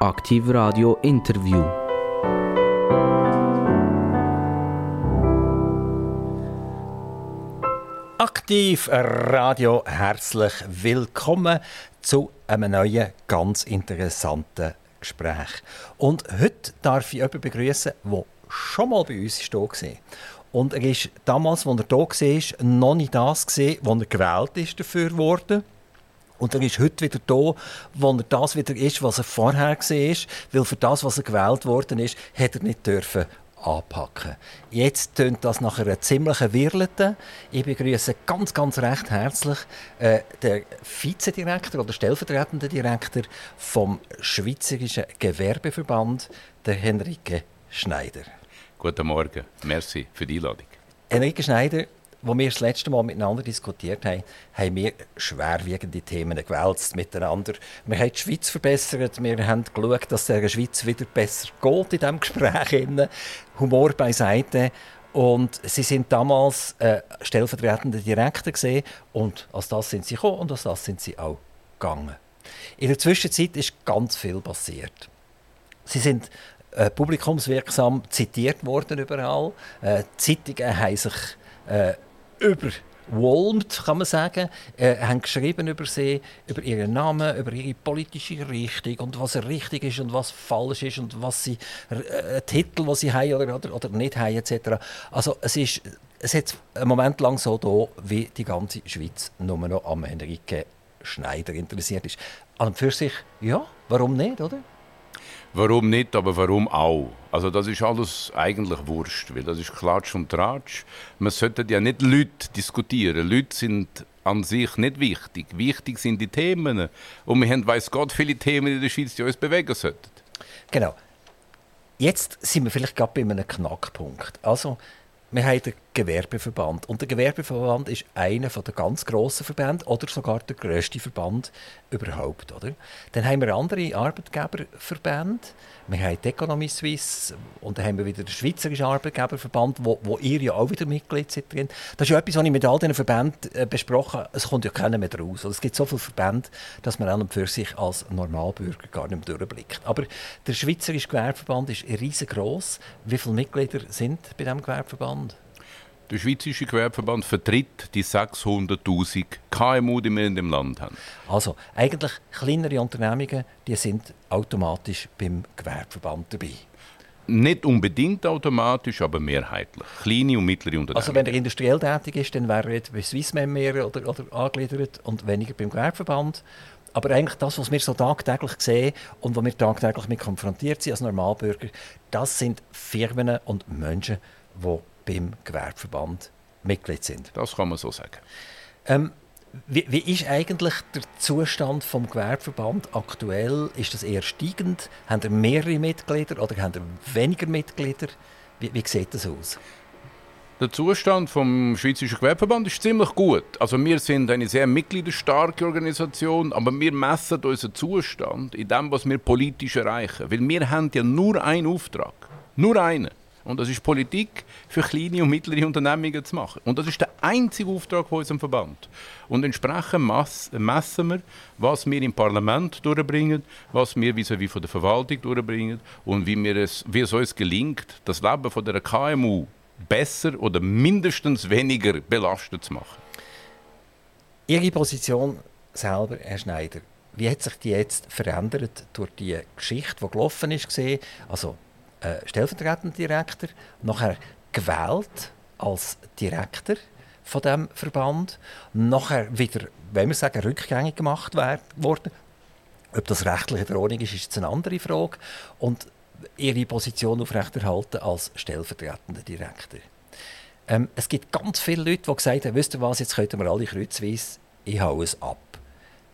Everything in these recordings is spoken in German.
Aktiv Radio Interview. Aktiv Radio, herzlich willkommen zu einem neuen, ganz interessanten Gespräch. Und heute darf ich jemanden begrüßen, der schon mal bei uns war. Und er ist damals, als er hier war, noch nicht das was er gewählt ist dafür wurde. Und er ist heute wieder da, wo er das wieder ist, was er vorher war. Weil für das, was er gewählt worden ist, hat er nicht dürfen anpacken. Jetzt tönt das nach einer ziemlichen Wirlete. Ich begrüße ganz, ganz recht herzlich äh, den Vizedirektor oder stellvertretenden Direktor vom Schweizerischen Gewerbeverband, der Henrike Schneider. Guten Morgen, merci für die Einladung. Henrike Schneider, als wir das letzte Mal miteinander diskutiert haben, haben wir schwerwiegende Themen gewälzt miteinander. Wir haben die Schweiz verbessert, wir haben geschaut, dass der Schweiz wieder besser geht in diesem Gespräch. Humor beiseite. Und sie sind damals äh, stellvertretende Direktor gesehen und als das sind sie gekommen und als das sind sie auch gegangen. In der Zwischenzeit ist ganz viel passiert. Sie sind äh, publikumswirksam zitiert worden überall. Äh, Zeitungen haben sich äh, überwolmt, kann man sagen, äh, haben geschrieben über sie, über ihren Namen, über ihre politische Richtung und was richtig ist und was falsch ist und was sie, äh, Titel, die sie haben oder, oder, oder nicht haben, etc. Also es ist es hat einen Moment lang so da, wie die ganze Schweiz nur noch am Henrike Schneider interessiert ist. An und für sich, ja, warum nicht, oder? Warum nicht, aber warum auch? Also das ist alles eigentlich Wurscht, weil das ist Klatsch und Tratsch. Man sollte ja nicht Leute diskutieren. Leute sind an sich nicht wichtig. Wichtig sind die Themen. Und wir haben, weiß Gott, viele Themen in der Schweiz, die uns bewegen sollten. Genau. Jetzt sind wir vielleicht gerade bei einem Knackpunkt. Also, wir haben den Gewerbeverband. Und der Gewerbeverband ist einer der ganz grossen Verbände oder sogar der grösste Verband überhaupt. Oder? Dann haben wir andere Arbeitgeberverbände. Wir haben die Economie Suisse und dann haben wir wieder den Schweizerischen Arbeitgeberverband, wo, wo ihr ja auch wieder Mitglied seid drin. Das ist ja etwas, was ich mit all diesen Verbänden äh, besprochen habe. Es kommt ja keiner mehr raus. Es gibt so viele Verbände, dass man an und für sich als Normalbürger gar nicht mehr durchblickt. Aber der Schweizerische Gewerbeverband ist riesengroß. Wie viele Mitglieder sind bei diesem Gewerbeverband? Der Schweizerische Gewerbeverband vertritt die 600.000 KMU, die wir in dem Land haben. Also eigentlich kleinere Unternehmungen, die sind automatisch beim Gewerbeverband dabei. Nicht unbedingt automatisch, aber mehrheitlich. Kleine und mittlere Unternehmen. Also wenn er industriell tätig ist, dann wäre er bei Swissmem mehr oder, oder angegliedert und weniger beim Gewerbeverband. Aber eigentlich das, was wir so tagtäglich sehen und wo wir tagtäglich mit konfrontiert sind als Normalbürger, das sind Firmen und Menschen, die beim Gewerbeverband Mitglied sind. Das kann man so sagen. Ähm, wie, wie, ist eigentlich der Zustand vom Gewerbeverband aktuell? Ist das eher steigend? Haben ihr mehrere Mitglieder oder haben ihr weniger Mitglieder? Wie, wie sieht das aus? Der Zustand vom Schweizerischen Gewerbeverband ist ziemlich gut. Also wir sind eine sehr mitgliederstarke Organisation, aber wir messen unseren Zustand in dem, was wir politisch erreichen. Weil wir haben ja nur einen Auftrag. Nur einen. Und das ist Politik für kleine und mittlere Unternehmungen zu machen. Und das ist der einzige Auftrag von unserem Verband. Und entsprechend messen wir, was wir im Parlament durchbringen, was wir vis-à-vis von der Verwaltung durchbringen und wie, wir es, wie es uns gelingt, das Leben von der KMU besser oder mindestens weniger belastet zu machen. Ihre Position selber, Herr Schneider, wie hat sich die jetzt verändert durch die Geschichte, die gelaufen ist? Also äh, stellvertretender Direktor, nachher gewählt als Direktor von dem Verband, nachher wieder, wenn wir sagen, rückgängig gemacht worden. Ob das rechtlich in Ordnung ist, ist eine andere Frage. Und ihre Position aufrechterhalten als stellvertretender Direktor. Ähm, es gibt ganz viele Leute, die gesagt haben, wisst ihr was, jetzt könnten wir alle kreuzweise, ich hau es ab.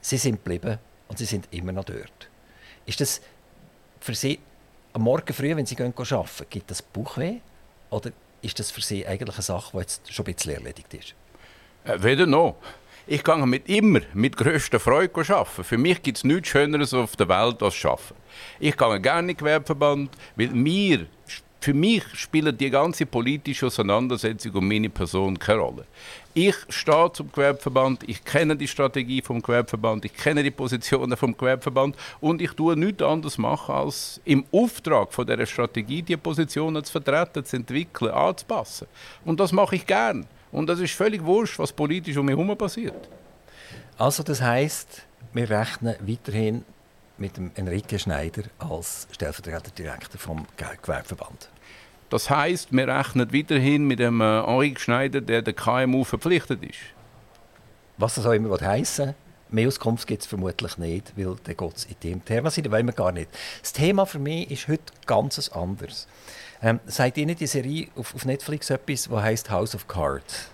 Sie sind geblieben und sie sind immer noch dort. Ist das für Sie am Morgen früh, wenn Sie gehen arbeiten, gibt das Bauchweh? Oder ist das für Sie eigentlich eine Sache, die jetzt schon ein bisschen erledigt ist? Äh, weder noch. Ich gehe mit immer mit grösster Freude arbeiten. Für mich gibt es nichts Schöneres auf der Welt als Arbeiten. Ich gehe gerne in den Gewerbeverband, weil mir, für mich spielt die ganze politische Auseinandersetzung um meine Person keine Rolle. Ich stehe zum Gewerbeverband, ich kenne die Strategie vom Gewerbeverband, ich kenne die Positionen vom Gewerbeverband und ich tue nichts anderes machen, als im Auftrag von dieser Strategie die Positionen zu vertreten, zu entwickeln, anzupassen. Und das mache ich gern. Und das ist völlig wurscht, was politisch um mich herum passiert. Also das heißt, wir rechnen weiterhin mit dem Enrique Schneider als stellvertretender Direktor vom Gewerbeverband. Das heißt, wir rechnen weiterhin mit dem äh, Henri Schneider, der der KMU verpflichtet ist. Was das auch immer heißen Mehr Auskunft gibt es vermutlich nicht, weil dann geht es in dem Thema sein, das wollen wir gar nicht. Das Thema für mich ist heute ganz anders. Ähm, seid Ihnen die Serie auf, auf Netflix etwas, das heißt House of Cards?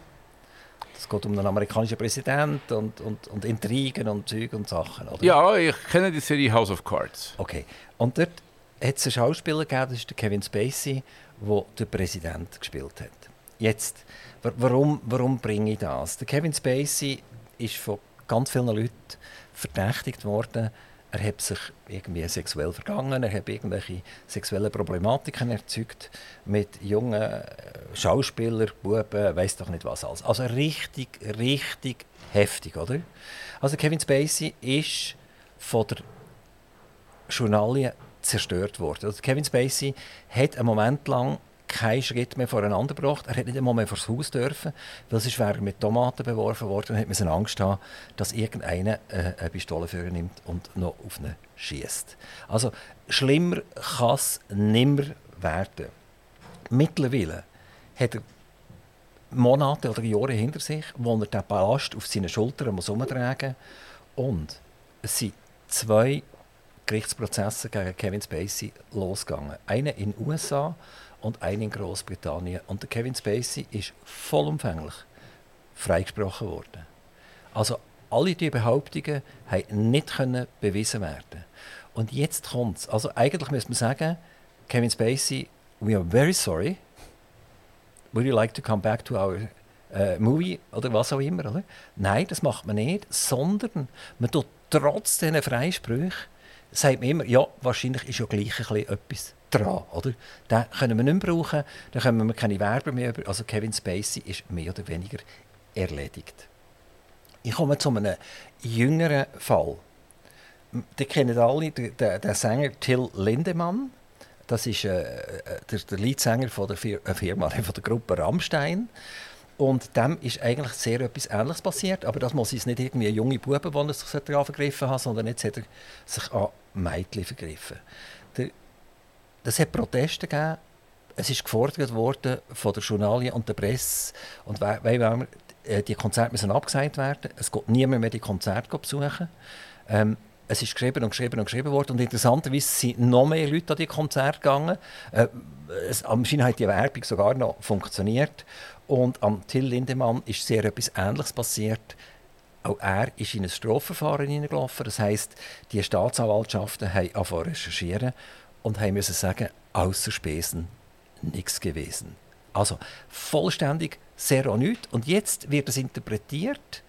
Es geht um einen amerikanischen Präsidenten und, und, und Intrigen und Zeug und Sachen, oder? Ja, ich kenne die Serie House of Cards. Okay. Und dort hat es einen Schauspieler gegeben, das ist der Kevin Spacey, der den Präsident gespielt hat. Jetzt, warum, warum bringe ich das? Der Kevin Spacey ist von ganz vielen Leuten verdächtigt worden, er hat sich irgendwie sexuell vergangen, er hat irgendwelche sexuellen Problematiken erzeugt mit jungen äh, Schauspielern, Buben, weiß doch nicht was alles. Also richtig, richtig heftig, oder? Also Kevin Spacey ist von der Journalien zerstört worden. Also Kevin Spacey hat einen Moment lang keinen Schritt mehr voreinander gebracht. Er hat nicht einmal mehr das Haus dürfen, weil sonst wäre mit Tomaten beworfen worden und hat Angst haben, dass irgendeiner äh, eine Pistole für ihn nimmt und noch auf ihn schießt. Also schlimmer kann es nimmer werden. Mittlerweile hat er Monate oder Jahre hinter sich, wo er den Ballast auf seinen Schultern muss umtragen muss. Und es sind zwei Gerichtsprozesse gegen Kevin Spacey losgegangen. Einer in den USA und einer in Großbritannien. Und der Kevin Spacey ist vollumfänglich freigesprochen worden. Also alle diese Behauptungen haben nicht bewiesen werden. Und jetzt kommt es. Also eigentlich müsste man sagen, Kevin Spacey, we are very sorry. Would you like to come back to our uh, movie oder was auch immer? Oder? Nein, das macht man nicht, sondern man tut trotz diesen Freisprüchen sagt man immer, ja, wahrscheinlich ist ja gleich ein etwas dran. Oder? Den können wir nicht mehr brauchen, dann können wir keine Werber mehr über. Also Kevin Spacey ist mehr oder weniger erledigt. Ich komme zu einem jüngeren Fall. Die kennen alle den, den Sänger Till Lindemann. Das ist äh, äh der, der Leadsänger von der äh, Firma, von der Gruppe Rammstein. Und dem ist eigentlich sehr etwas Ähnliches passiert. Aber das muss jetzt nicht irgendwie junge Buben, die sich daran vergriffen haben, sondern jetzt hat er sich an Mädchen vergriffen. Das hat Proteste gegeben. Es ist gefordert worden von der Journalien und der Presse. Und weil, weil äh, die Konzerte müssen abgesagt werden. Es geht niemand mehr die Konzerte besuchen. Ähm, es ist geschrieben und geschrieben und geschrieben worden. Und interessanterweise sind noch mehr Leute an die Konzerte gegangen. Äh, es, anscheinend hat die Werbung sogar noch funktioniert. Und am Till Lindemann ist sehr etwas Ähnliches passiert. Auch er ist in ein Strafverfahren hineingelaufen. Das heisst, die Staatsanwaltschaften haben angefangen recherchieren und haben müssen sagen, außer Spesen nichts gewesen. Also vollständig sehr nichts. Und jetzt wird es interpretiert,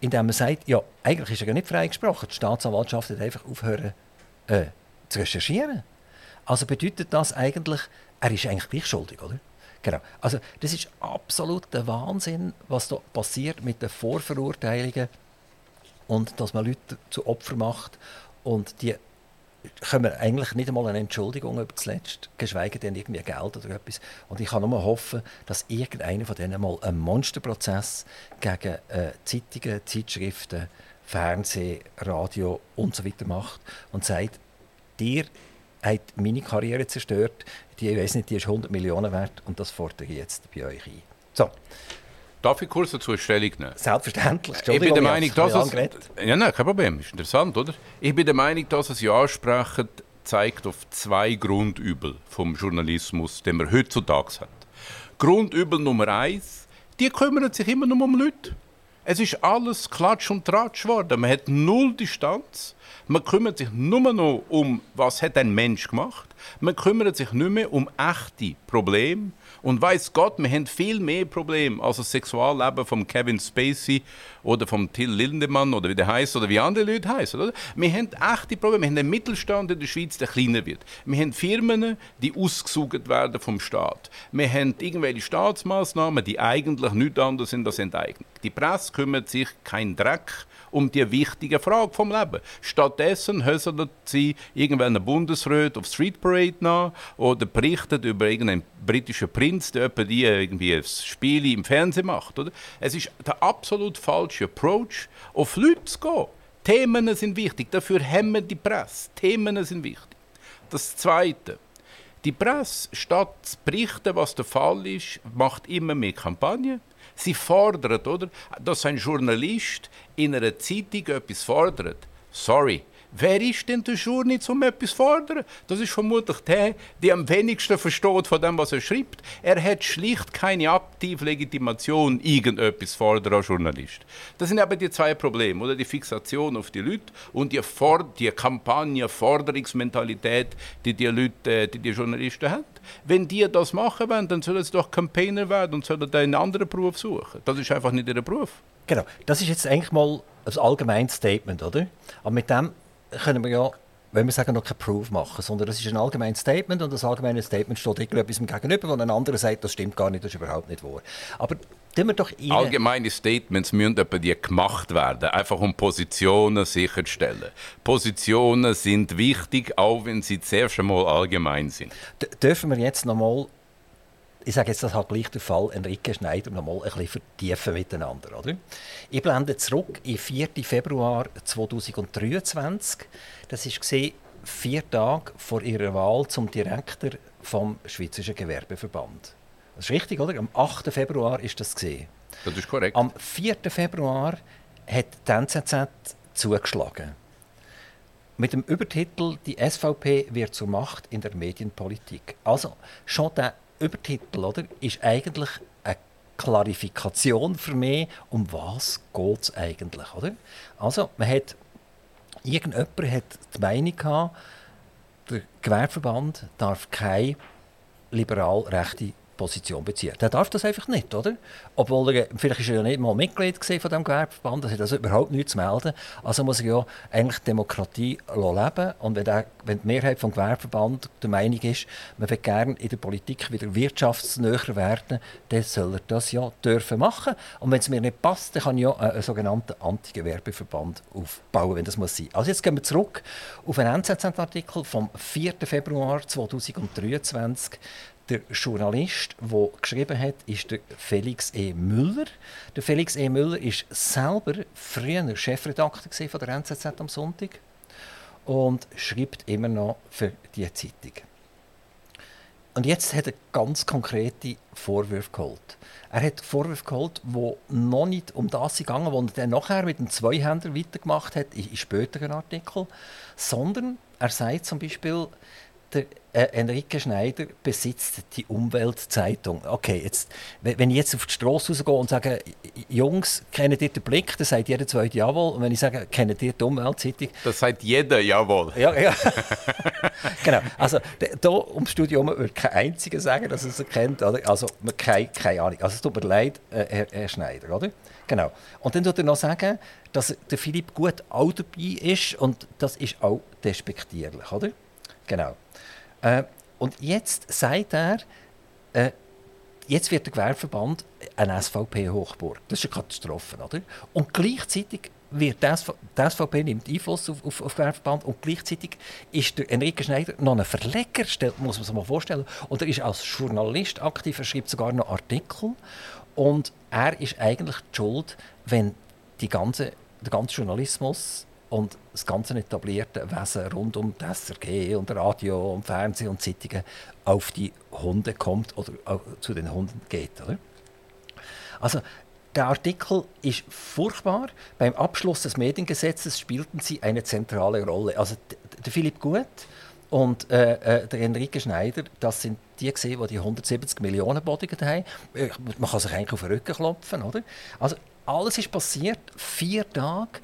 indem man sagt, ja, eigentlich ist er ja nicht freigesprochen. Die Staatsanwaltschaft hat einfach aufhören äh, zu recherchieren. Also bedeutet das eigentlich, er ist eigentlich gleich schuldig, oder? Genau. Also das ist absolut der Wahnsinn, was da passiert mit den Vorverurteilungen und dass man Leute zu Opfer macht und die können eigentlich nicht einmal eine Entschuldigung über das Letzte, geschweige denn irgendwie Geld oder etwas. Und ich kann nur hoffen, dass irgendeiner von denen mal einen Monsterprozess gegen äh, Zeitungen, Zeitschriften, Fernsehen, Radio und so weiter macht und sagt, dir hat meine Karriere zerstört, die, ich weiß nicht, die ist 100 Millionen wert und das fordere ich jetzt bei euch ein. So. Darf ich kurz dazu Stellung nehmen? Selbstverständlich. Ich bin der Meinung, dass es... Ja, nein, kein Problem. Ist interessant, oder? Ich bin der Meinung, dass es Ja sprechen zeigt auf zwei Grundübel vom Journalismus, den man heutzutage hat. Grundübel Nummer eins, die kümmern sich immer nur um Leute. Es ist alles Klatsch und Tratsch geworden. Man hat null Distanz. Man kümmert sich nur noch um, was hat ein Mensch gemacht. Man kümmert sich nicht mehr um echte Probleme. Und weiß Gott, wir haben viel mehr Probleme als das Sexualleben von Kevin Spacey oder von Till Lindemann oder wie der heißt oder wie andere Leute heißen. Oder? Wir haben echte Probleme. Wir haben einen Mittelstand in der Schweiz, der kleiner wird. Wir haben Firmen, die ausgesucht werden vom Staat. Wir haben irgendwelche Staatsmaßnahmen, die eigentlich nichts anderes sind als Enteignung. Die Presse kümmert sich kein Dreck um die wichtige Frage vom Leben. Stattdessen hören sie irgendwelchen Bundesrat auf Street Parade nach oder berichten über irgendeinen britischen Prinz, der die irgendwie ein Spiel im Fernsehen macht. Oder? Es ist der absolut falsche Approach, auf Leute zu gehen. Themen sind wichtig, dafür haben wir die Presse. Themen sind wichtig. Das Zweite. Die Presse, statt zu berichten, was der Fall ist, macht immer mehr Kampagnen. Sie fordert, oder? Dass ein Journalist in einer Zeitung etwas fordert. Sorry, Wer ist denn der Journalist, um etwas zu fordern? Das ist vermutlich der, der am wenigsten versteht von dem, was er schreibt. Er hat schlicht keine aktive Legitimation, irgendetwas zu fordern als Journalist. Das sind aber die zwei Probleme, oder? Die Fixation auf die Leute und die, Ford die Kampagne, Forderungsmentalität, die die Leute, äh, die, die Journalisten haben. Wenn die das machen wollen, dann sollen sie doch Campaigner werden und sollen einen anderen Beruf suchen. Das ist einfach nicht ihr Beruf. Genau, das ist jetzt eigentlich mal ein allgemeines Statement, oder? Aber mit dem können wir ja, wenn wir sagen, noch kein Proof machen, sondern das ist ein allgemeines Statement und das allgemeine Statement steht irgendetwas gegenüber, wo ein anderer sagt, das stimmt gar nicht, das ist überhaupt nicht wahr. Aber wir doch rein. Allgemeine Statements müssen aber die gemacht werden, einfach um Positionen sicherzustellen. Positionen sind wichtig, auch wenn sie zuerst einmal allgemein sind. D dürfen wir jetzt noch mal ich sage jetzt, das hat gleich der Fall Enrique Schneider noch mal ein bisschen vertiefen miteinander. Oder? Ich blende zurück in 4. Februar 2023. Das war vier Tage vor ihrer Wahl zum Direktor vom Schweizerischen Gewerbeverband. Das ist richtig, oder? Am 8. Februar ist das gesehen. Das ist korrekt. Am 4. Februar hat die NZZ zugeschlagen. Mit dem Übertitel Die SVP wird zur Macht in der Medienpolitik. Also schon der Übertitel oder, ist eigentlich eine Klarifikation für mich, um was geht es eigentlich. Oder? Also, man hat, irgendjemand hat die Meinung gehabt, der Gewerbeverband darf keine liberal-rechte Position beziehen. Der darf das einfach nicht, oder? Obwohl er, vielleicht ist er ja nicht mal Mitglied von dem Gewerbeverband, das hat also überhaupt nichts zu melden. Also muss er ja eigentlich Demokratie leben und wenn, der, wenn die Mehrheit vom Gewerbeverband der Meinung ist, man will gerne in der Politik wieder wirtschaftsnäher werden, dann soll er das ja dürfen machen. Und wenn es mir nicht passt, dann kann ich ja einen sogenannten Anti-Gewerbeverband aufbauen, wenn das muss sein. Also jetzt gehen wir zurück auf einen NZZ-Artikel vom 4. Februar 2023 der Journalist, der geschrieben hat, ist der Felix E. Müller. Der Felix E. Müller ist selber früher Chefredakteur von der NZZ am Sonntag und schreibt immer noch für die Zeitung. Und jetzt hat er ganz konkrete Vorwürfe geholt. Er hat Vorwürfe geholt, die noch nicht um das gegangen die er dann nachher mit dem Zweihänder weitergemacht hat, in späteren Artikeln, sondern er sagt zum Beispiel, der äh, Enrique Schneider besitzt die Umweltzeitung. Okay, jetzt, wenn ich jetzt auf die Straße rausgehe und sage, Jungs, kennt ihr den Blick? Dann sagt jeder zweite Jawohl. Und wenn ich sage, kennt ihr die Umweltzeitung? Das sagt jeder Jawohl. Ja, ja. genau. Also, hier ums Studium würde kein einziger sagen, dass er es kennt. Oder? Also, keine, keine Ahnung. Also, es tut mir leid, äh, Herr, Herr Schneider, oder? Genau. Und dann tut er noch sagen, dass der Philipp gut auch dabei ist und das ist auch despektierlich, oder? Genau. Äh, und jetzt sagt er, äh, jetzt wird der Gewerbeverband eine SVP-Hochburg. Das ist eine Katastrophe, oder? Und gleichzeitig wird die, SV die SVP nimmt Einfluss auf, auf, auf Gewerbeverband und gleichzeitig ist der Enrique Schneider noch ein Verleger, muss man sich mal vorstellen. Und er ist als Journalist aktiv, er schreibt sogar noch Artikel. Und er ist eigentlich die Schuld, wenn die ganze, der ganze Journalismus und das ganze etablierte Wesen rund um das SRG und Radio und Fernsehen und Zeitungen auf die Hunde kommt oder zu den Hunden geht. Oder? Also der Artikel ist furchtbar. Beim Abschluss des Mediengesetzes spielten sie eine zentrale Rolle. Also der Philipp Gut und äh, äh, der Enrique Schneider, das sind die gesehen, die die 170 Millionen bodigen haben. Man kann sich eigentlich auf den Rücken klopfen, oder? Also alles ist passiert, vier Tage,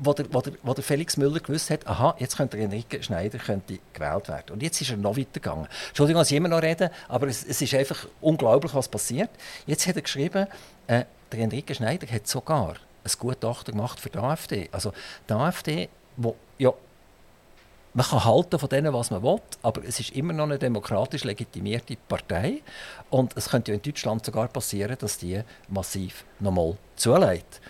wo der, wo, der, wo der Felix Müller gewusst hat, aha, jetzt könnte Enrique Schneider könnte gewählt werden. Und jetzt ist er noch weitergegangen. Entschuldigung, dass ich immer noch rede, aber es, es ist einfach unglaublich, was passiert. Jetzt hat er geschrieben, äh, der Enrique Schneider hat sogar ein Gutachten gemacht für die AfD. Also die AfD, wo ja man kann halten von denen, was man will, aber es ist immer noch eine demokratisch legitimierte Partei und es könnte ja in Deutschland sogar passieren, dass die massiv nochmal zuleitet.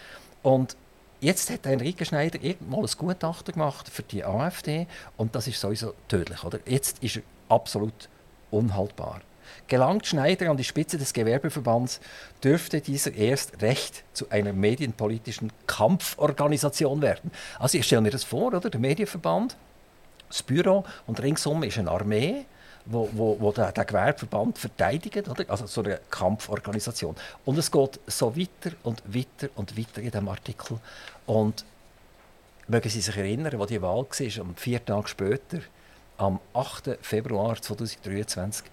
Und Jetzt hat Enrique Schneider mal ein Gutachten gemacht für die AfD und das ist sowieso tödlich. Oder? Jetzt ist er absolut unhaltbar. Gelangt Schneider an die Spitze des Gewerbeverbands, dürfte dieser erst recht zu einer medienpolitischen Kampforganisation werden. Also ich stelle mir das vor, oder? der Medienverband, das Büro und ringsum ist eine Armee wo, wo, wo der, der Gewerbeverband verteidigt, oder? also so eine Kampforganisation. Und es geht so weiter und weiter und weiter in diesem Artikel. Und mögen Sie sich erinnern, wo die Wahl war, um vier Tage später, am 8. Februar 2023,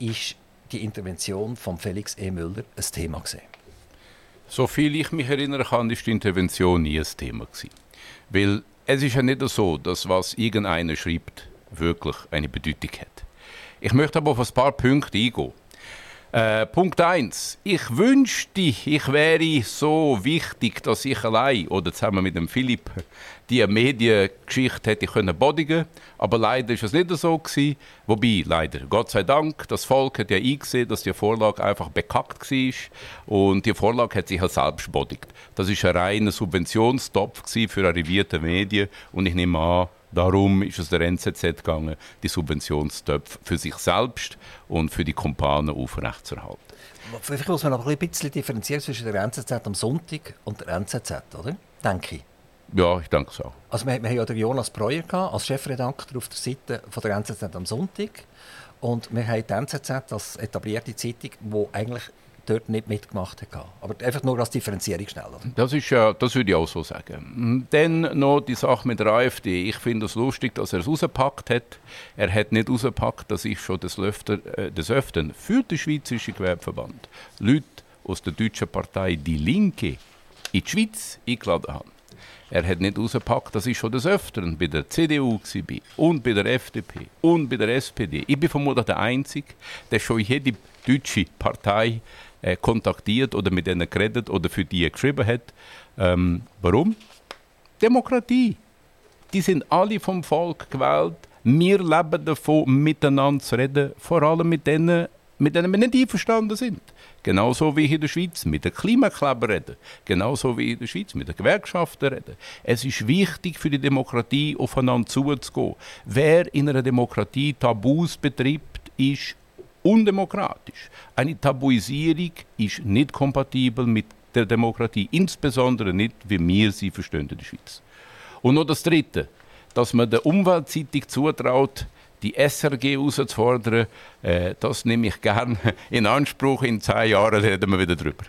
ist die Intervention von Felix E. Müller ein Thema gewesen. So viel ich mich erinnern kann, ist die Intervention nie ein Thema gewesen. Weil es ist ja nicht so, dass was irgendeiner schreibt, wirklich eine Bedeutung hat. Ich möchte aber auf ein paar Punkte eingehen. Äh, Punkt 1. Ich wünschte, ich wäre so wichtig, dass ich allein oder zusammen mit dem Philipp die Mediengeschichte hätte können bodigen Aber leider ist es nicht so gewesen. Wobei, leider, Gott sei Dank, das Volk hat ja eingesehen, dass die Vorlage einfach bekackt war. Und die Vorlage hat sich ja selbst bodigt. Das ist ein reiner Subventionstopf für arrivierte Medien. Und ich nehme an, Darum ist es der NZZ gegangen, die Subventionstöpfe für sich selbst und für die Kumpanen aufrechtzuerhalten. Vielleicht muss man aber ein bisschen differenzieren zwischen der NZZ am Sonntag und der NZZ, oder? Denke ich. Ja, ich denke so. Also wir, wir haben ja den Jonas Breuer gehabt, als Chefredakteur auf der Seite von der NZZ am Sonntag. Und wir haben die NZZ als etablierte Zeitung, die eigentlich dort nicht mitgemacht hat. Aber einfach nur als Differenzierung schnell. Das, ist ja, das würde ich auch so sagen. Dann noch die Sache mit der AfD. Ich finde es lustig, dass er es rausgepackt hat. Er hat nicht rausgepackt, dass ich schon des, Löfter, äh, des Öfteren für den Schweizerischen Gewerbeverband Leute aus der deutschen Partei Die Linke in die Schweiz eingeladen habe. Er hat nicht rausgepackt, dass ich schon des Öfteren bei der CDU war und bei der FDP und bei der SPD. Ich bin vermutlich der Einzige, der schon jede deutsche Partei äh, kontaktiert oder mit denen geredet oder für die geschrieben hat. Ähm, warum? Demokratie. Die sind alle vom Volk gewählt. Wir leben davon, miteinander zu reden, vor allem mit denen, mit denen wir nicht einverstanden sind. Genauso wie in der Schweiz mit den Klimakleber reden. Genauso wie in der Schweiz mit den Gewerkschaften reden. Es ist wichtig für die Demokratie, aufeinander zuzugehen. Wer in einer Demokratie Tabus betreibt, ist undemokratisch. Eine Tabuisierung ist nicht kompatibel mit der Demokratie, insbesondere nicht, wie wir sie verstehen in der Schweiz. Und noch das Dritte, dass man der Umweltzeitung zutraut, die SRG herauszufordern, äh, das nehme ich gerne in Anspruch. In zehn Jahren reden wir wieder darüber.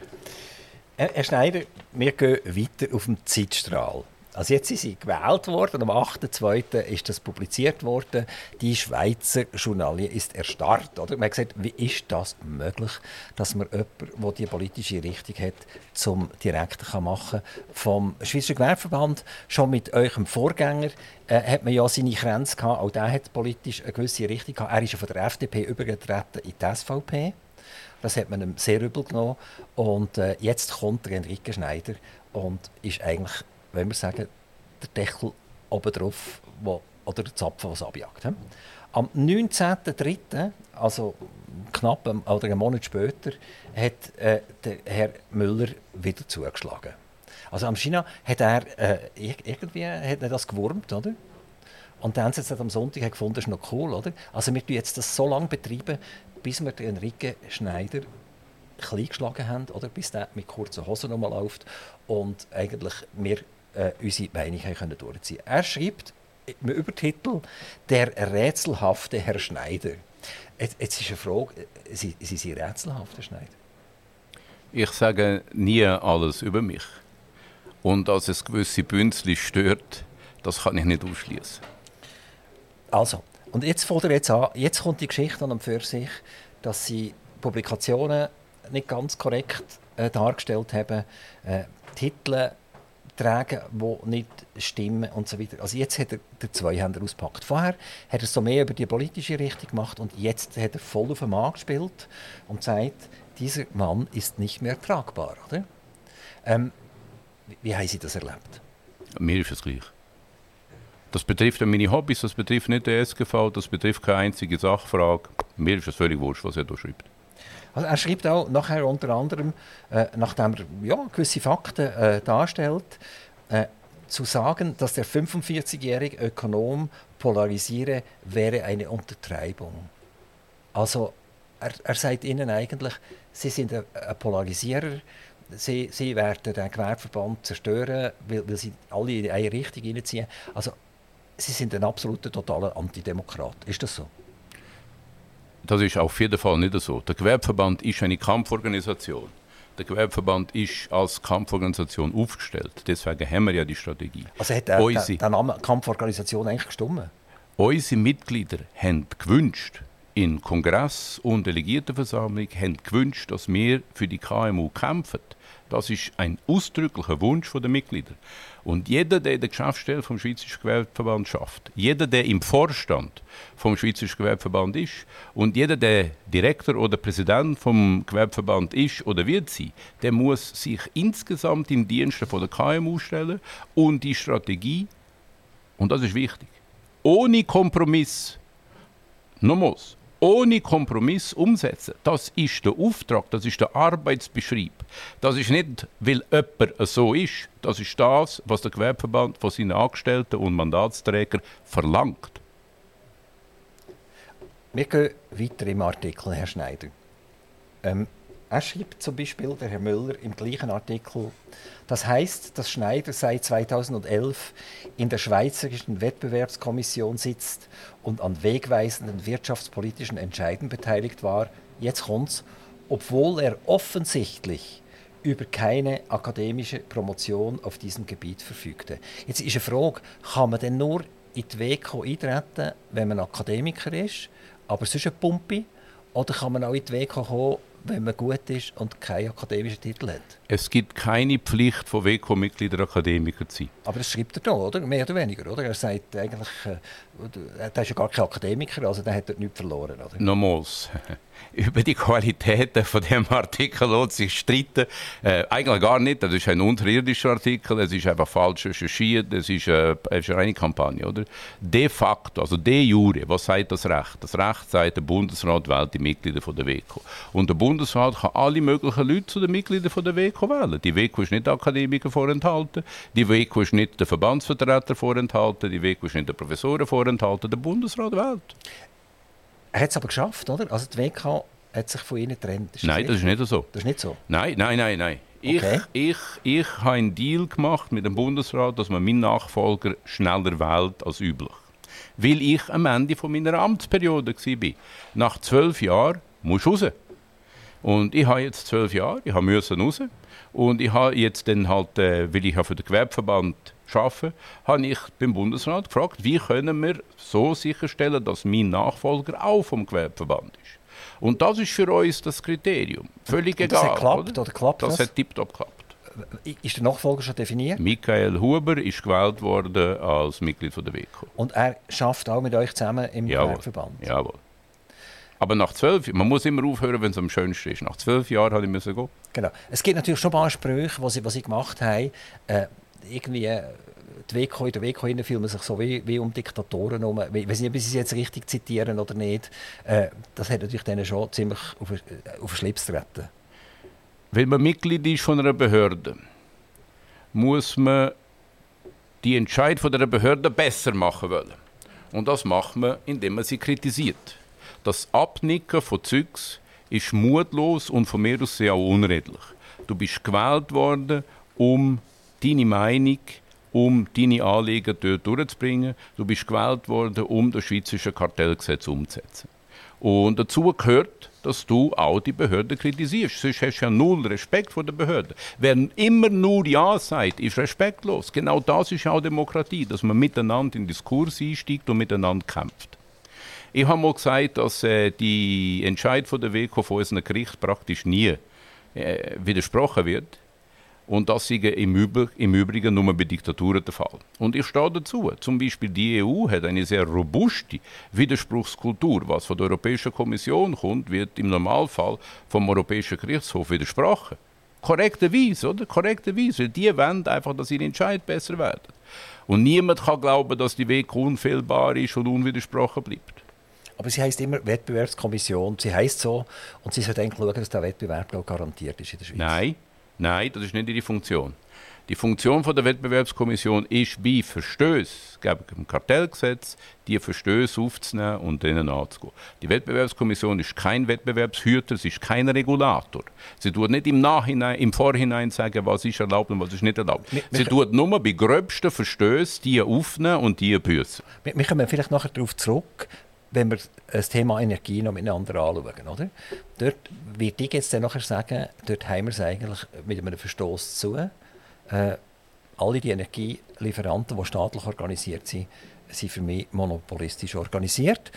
Herr Schneider, wir gehen weiter auf dem Zeitstrahl. Also jetzt sind sie gewählt worden, am 8.2. ist das publiziert worden. Die Schweizer Journalie ist erstarrt. Oder? Man hat gesagt, wie ist das möglich, dass man jemanden, der die politische Richtung hat, zum Direktor machen kann. Vom Schweizer Gewerbeverband, schon mit eurem Vorgänger, äh, hat man ja seine Grenze gehabt. Auch der hat politisch eine gewisse Richtung gehabt. Er ist ja von der FDP übergetreten in die SVP. Das hat man ihm sehr übel genommen. Und äh, jetzt kommt der Enrique Schneider und ist eigentlich wenn wir sagen, der Deckel oben drauf, wo, oder der Zapfen, was abjagt. Am 19.03., also knapp oder einen Monat später, hat äh, der Herr Müller wieder zugeschlagen. Also am China hat er äh, irgendwie hat er das gewurmt, oder? Und dann hat am Sonntag gefunden, das ist noch cool, oder? Also wir tun jetzt das so lange betreiben, bis wir den Enrique Schneider klein geschlagen haben, oder? Bis der mit kurzen Hosen nochmal läuft und eigentlich wir äh, unsere Meinung können durchziehen Er schreibt im Übertitel «Der rätselhafte Herr Schneider». Jetzt, jetzt ist eine Frage, sind Sie, Sie rätselhaft, Herr Schneider? Ich sage nie alles über mich. Und dass es gewisse Bünzli stört, das kann ich nicht ausschließen. Also, und jetzt fängt er jetzt an, jetzt kommt die Geschichte an und für sich, dass Sie Publikationen nicht ganz korrekt äh, dargestellt haben, äh, Titel tragen, die nicht stimmen und so weiter. Also jetzt hat er den Zweihänder ausgepackt. Vorher hat er so mehr über die politische Richtung gemacht und jetzt hat er voll auf den Mann gespielt und sagt, dieser Mann ist nicht mehr tragbar. Oder? Ähm, wie haben Sie das erlebt? Mir ist es gleich. Das betrifft meine Hobbys, das betrifft nicht den SGV, das betrifft keine einzige Sachfrage. Mir ist es völlig wurscht, was er da schreibt. Also er schreibt auch nachher unter anderem, äh, nachdem er ja, gewisse Fakten äh, darstellt, äh, zu sagen, dass der 45-jährige Ökonom polarisiere, wäre eine Untertreibung. Also er, er sagt ihnen eigentlich, sie sind ein, ein Polarisierer, sie, sie werden den Gewerbeverband zerstören, weil, weil sie alle in eine Richtung hineinziehen. Also sie sind ein absoluter, totaler Antidemokrat. Ist das so? Das ist auf jeden Fall nicht so. Der Gewerbeverband ist eine Kampforganisation. Der Gewerbeverband ist als Kampforganisation aufgestellt. Deswegen haben wir ja die Strategie. Also hat der, unsere, der, Name Kampforganisation eigentlich gestimmt? Unsere Mitglieder haben gewünscht, in Kongress und Delegiertenversammlung, haben gewünscht, dass wir für die KMU kämpfen. Das ist ein ausdrücklicher Wunsch der Mitglieder. Und jeder, der in der Geschäftsstelle vom Schweizerischen Gewerbeverband schafft, jeder, der im Vorstand vom Schweizerischen Gewerbeverband ist und jeder, der Direktor oder Präsident vom Gewerbeverband ist oder wird sein, der muss sich insgesamt in Dienste von der KMU stellen und die Strategie, und das ist wichtig, ohne Kompromiss, nochmals, ohne Kompromiss umsetzen. Das ist der Auftrag, das ist der Arbeitsbeschrieb. Das ist nicht, weil jemand so ist. Das ist das, was der Gewerbeverband von seinen Angestellten und Mandatsträgern verlangt. Wir gehen weiter im Artikel, Herr Schneider. Ähm, er schreibt zum Beispiel, der Herr Müller, im gleichen Artikel, das heißt, dass Schneider seit 2011 in der Schweizerischen Wettbewerbskommission sitzt und an wegweisenden wirtschaftspolitischen Entscheiden beteiligt war. Jetzt kommt's, obwohl er offensichtlich über keine akademische Promotion auf diesem Gebiet verfügte. Jetzt ist eine Frage, kann man denn nur in die WECO eintreten, wenn man Akademiker ist, aber sonst eine Pumpe? Oder kann man auch in die WECO kommen, wenn man gut ist und keinen akademischen Titel hat. Es gibt keine Pflicht von WECO-Mitgliedern Akademiker zu sein. Aber das schreibt er da, oder? Mehr oder weniger, oder? Er sagt eigentlich, äh, er ist ja gar kein Akademiker, also der hat dort nichts verloren, oder? Nochmals. Über die Qualitäten von dem Artikel lohnt sich streiten. Äh, eigentlich gar nicht. Das ist ein unterirdischer Artikel. Es ist einfach falsch recherchiert. Es ist, äh, es ist eine Kampagne, oder? De facto, also de jure, was sagt das Recht? Das Recht sagt, der Bundesrat wählt die Mitglieder von der WECO. Und der Bundesrat kann alle möglichen Leute zu den Mitgliedern von der WECO wählen. Die WECO ist nicht Akademiker vorenthalten. Die WECO ist nicht der Verbandsvertreter vorenthalten. Die WECO ist nicht der Professoren vorenthalten. Der Bundesrat wählt. Er hat es aber geschafft, oder? Also die WK hat sich von ihnen getrennt. Das nein, das ist nicht so. Das ist nicht so? Nein, nein, nein, nein. Okay. Ich, ich, ich habe einen Deal gemacht mit dem Bundesrat, dass man meinen Nachfolger schneller wählt als üblich. Weil ich am Ende von meiner Amtsperiode war. Nach zwölf Jahren muss ich raus. Und ich habe jetzt zwölf Jahre, ich musste raus. Und ich habe jetzt dann halt, äh, weil ich ja für den Gewerbeverband arbeite, habe ich beim Bundesrat gefragt, wie können wir so sicherstellen, dass mein Nachfolger auch vom Gewerbeverband ist. Und das ist für uns das Kriterium. Völlig Und das egal. Hat geklappt, oder? oder klappt das, das hat tiptop geklappt. Ist der Nachfolger schon definiert? Michael Huber ist gewählt worden als Mitglied von der WECO. Und er schafft auch mit euch zusammen im Jawohl. Gewerbeverband? Jawohl. Aber nach zwölf, man muss immer aufhören, wenn es am schönsten ist. Nach zwölf Jahren habe ich müssen gehen. Genau. Es gibt natürlich schon ein paar Sprüche, was sie, was sie gemacht haben. Äh, irgendwie äh, die WK, in der WK fühlt man sich so wie, wie um Diktatoren herum. Ich weiß nicht, ob sie es jetzt richtig zitieren oder nicht. Äh, das hat natürlich denen schon ziemlich auf, äh, auf den Schlips treten. Wenn man Mitglied ist von einer Behörde, muss man die Entscheid von der Behörde besser machen wollen. Und das macht man, indem man sie kritisiert. Das Abnicken von Zeugs ist mutlos und von mir aus sehr unredlich. Du bist gewählt worden, um deine Meinung, um deine Anliegen dort durchzubringen. Du bist gewählt worden, um das Schweizerische Kartellgesetz umzusetzen. Und dazu gehört, dass du auch die Behörde kritisierst. Sonst hast du ja null Respekt vor der Behörde. Wer immer nur Ja sagt, ist respektlos. Genau das ist auch Demokratie, dass man miteinander in Diskurs einsteigt und miteinander kämpft. Ich habe mal gesagt, dass äh, die Entscheid von der WECO von unserem Gericht praktisch nie äh, widersprochen wird. Und das ist im, im Übrigen nur bei Diktaturen der Fall. Und ich stehe dazu. Zum Beispiel die EU hat eine sehr robuste Widerspruchskultur. Was von der Europäischen Kommission kommt, wird im Normalfall vom Europäischen Gerichtshof widersprochen. Korrekterweise, oder? Korrekterweise. Die wollen einfach, dass ihr Entscheid besser wird. Und niemand kann glauben, dass die Weg unfehlbar ist und unwidersprochen bleibt. Aber sie heißt immer Wettbewerbskommission. Sie heißt so und sie sollte eigentlich schauen, dass der Wettbewerb auch garantiert ist in der Schweiz. Nein, nein, das ist nicht ihre Funktion. Die Funktion von der Wettbewerbskommission ist, bei Verstößen gegen dem Kartellgesetz die Verstöße aufzunehmen und denen anzugehen. Die Wettbewerbskommission ist kein Wettbewerbshüter, sie ist kein Regulator. Sie tut nicht im Nachhinein, im Vorhinein sagen, was ist erlaubt und was ist nicht erlaubt. sie tut nur bei gröbsten Verstößen die aufnehmen und die büßen. Wir, wir kommen vielleicht nachher darauf zurück, wenn wir das Thema Energie noch miteinander anschauen. Oder? Dort wird ich jetzt dann nachher sagen, dort haben wir es eigentlich mit einem Verstoß zu. Äh, alle die Energielieferanten, die staatlich organisiert sind, sind für mich monopolistisch organisiert.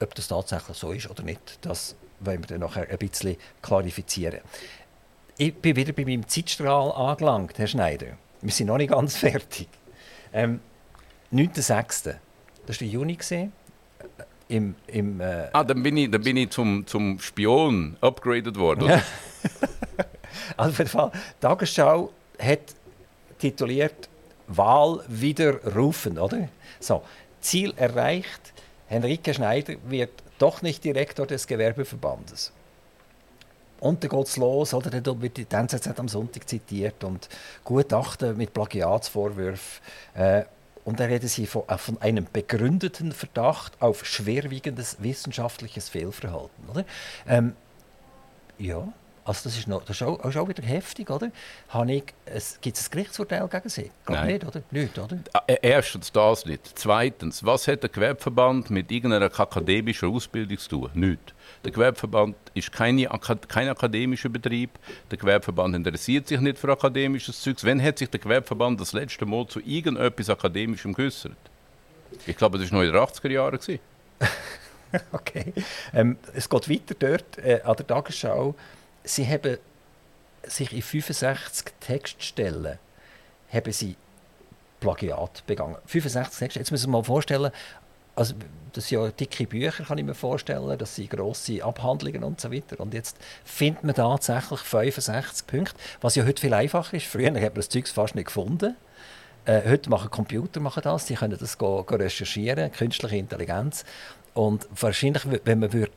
Ob das tatsächlich so ist oder nicht, das wollen wir dann nachher ein bisschen klarifizieren. Ich bin wieder bei meinem Zeitstrahl angelangt, Herr Schneider. Wir sind noch nicht ganz fertig. Ähm, 9.6. Das war der Juni. Im, im äh ah, dann bin ich, dann bin ich zum, zum Spion upgraded worden. auf jeden Fall, Tagesschau hat tituliert Wahl widerrufen, oder? So, Ziel erreicht. Henrike Schneider wird doch nicht Direktor des Gewerbeverbandes. Und dann geht es los, oder? Dann wird die NZZ am Sonntag zitiert und Gutachten mit Plagiatsvorwürfen. Äh, und da reden Sie von, äh, von, einem begründeten Verdacht auf schwerwiegendes wissenschaftliches Fehlverhalten. Oder? Ähm, ja, also das ist, noch, das ist auch, auch wieder heftig, oder? Gibt es ein Gerichtsurteil gegen Sie? Glaube nicht, oder? Nicht, oder? Äh, erstens das nicht. Zweitens, was hat der Gewerbeverband mit irgendeiner akademischen Ausbildung zu tun? Nichts. Der Gewerbeverband ist keine, kein akademischer Betrieb. Der Gewerbeverband interessiert sich nicht für akademisches Zeugs. Wann hat sich der Gewerbeverband das letzte Mal zu irgendetwas Akademischem geäußert? Ich glaube, das war noch in den 80er Jahren. okay. Ähm, es geht weiter dort äh, an der Tagesschau. Sie haben sich in 65 Textstellen haben sie Plagiat begangen. 65 Texte. Jetzt müssen wir uns mal vorstellen, also das sind ja dicke Bücher, kann ich mir vorstellen, das sind grosse Abhandlungen und so weiter. Und jetzt findet man tatsächlich 65 Punkte, was ja heute viel einfacher ist. Früher hat man das Zeug fast nicht gefunden. Äh, heute machen Computer machen das, sie können das go, go recherchieren, künstliche Intelligenz. Und wahrscheinlich, wenn man würde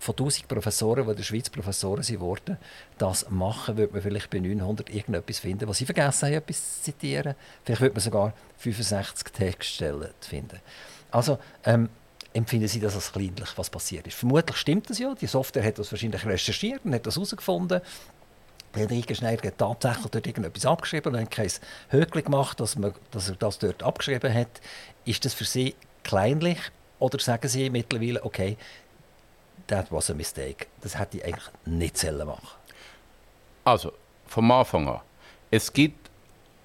von 1000 Professoren, die in der Schweiz Professoren sind das machen, würde man vielleicht bei 900 irgendetwas finden, was sie vergessen haben, etwas zu zitieren. Vielleicht würde man sogar 65 Textstellen finden. Also ähm, empfinden Sie das als kleinlich, was passiert ist. Vermutlich stimmt das ja. Die Software hat das wahrscheinlich recherchiert und hat das herausgefunden. Henrike Schneider hat tatsächlich dort irgendetwas abgeschrieben und hat kein Höckchen gemacht, dass, man, dass er das dort abgeschrieben hat. Ist das für Sie kleinlich oder sagen Sie mittlerweile, okay, that was a mistake. Das hätte ich eigentlich nicht sollen machen Also, vom Anfang an. Es gibt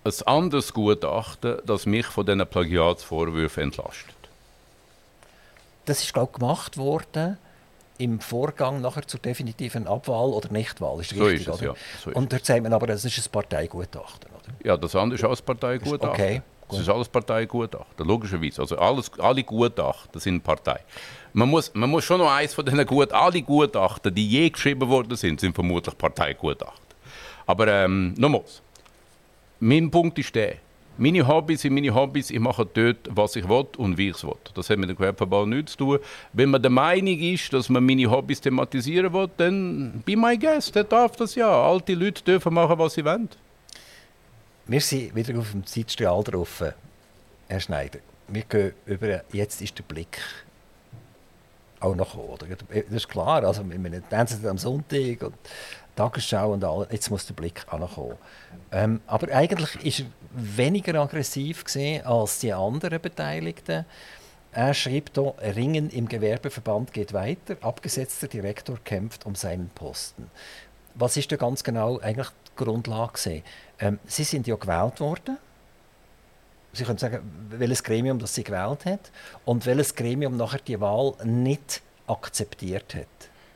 ein anderes Gutachten, das mich von diesen Plagiatsvorwürfen entlastet. Das ist, glaube ich, gemacht worden im Vorgang nachher zur definitiven Abwahl oder Nichtwahl. Ist so richtig, ist es, oder? Ja. So Und dort sagt man aber, das ist ein Parteigutachten, oder? Ja, das andere ist auch ein Parteigutachten. Okay. Das ist alles Parteigutachten, logischerweise. Also alles, alle Gutachten sind Partei. Man muss, man muss schon noch eins von diesen Gutachten, alle Gutachten, die je geschrieben worden sind, sind vermutlich Parteigutachten. Aber ähm, nochmals, mein Punkt ist der, meine Hobbys sind meine Hobbys. Ich mache dort, was ich will und wie ich es will. Das hat mit dem Gewerbeverband nichts zu tun. Wenn man der Meinung ist, dass man meine Hobbys thematisieren will, dann be my guest. Der darf das ja. Alte Leute dürfen machen, was sie wollen. Wir sind wieder auf dem Zeitstrahl drauf, Herr Schneider. Wir gehen über, jetzt ist der Blick auch noch oder? Das ist klar, also wir tanzen am Sonntag und Tagesschau und alles, jetzt muss der Blick ankommen. Ähm, aber eigentlich ist er weniger aggressiv als die anderen Beteiligten. Er schrieb hier, Ringen im Gewerbeverband geht weiter, abgesetzter Direktor kämpft um seinen Posten. Was ist da ganz genau eigentlich die Grundlage? Ähm, Sie sind ja gewählt worden. Sie können sagen, welches Gremium das Sie gewählt hat und welches Gremium nachher die Wahl nicht akzeptiert hat.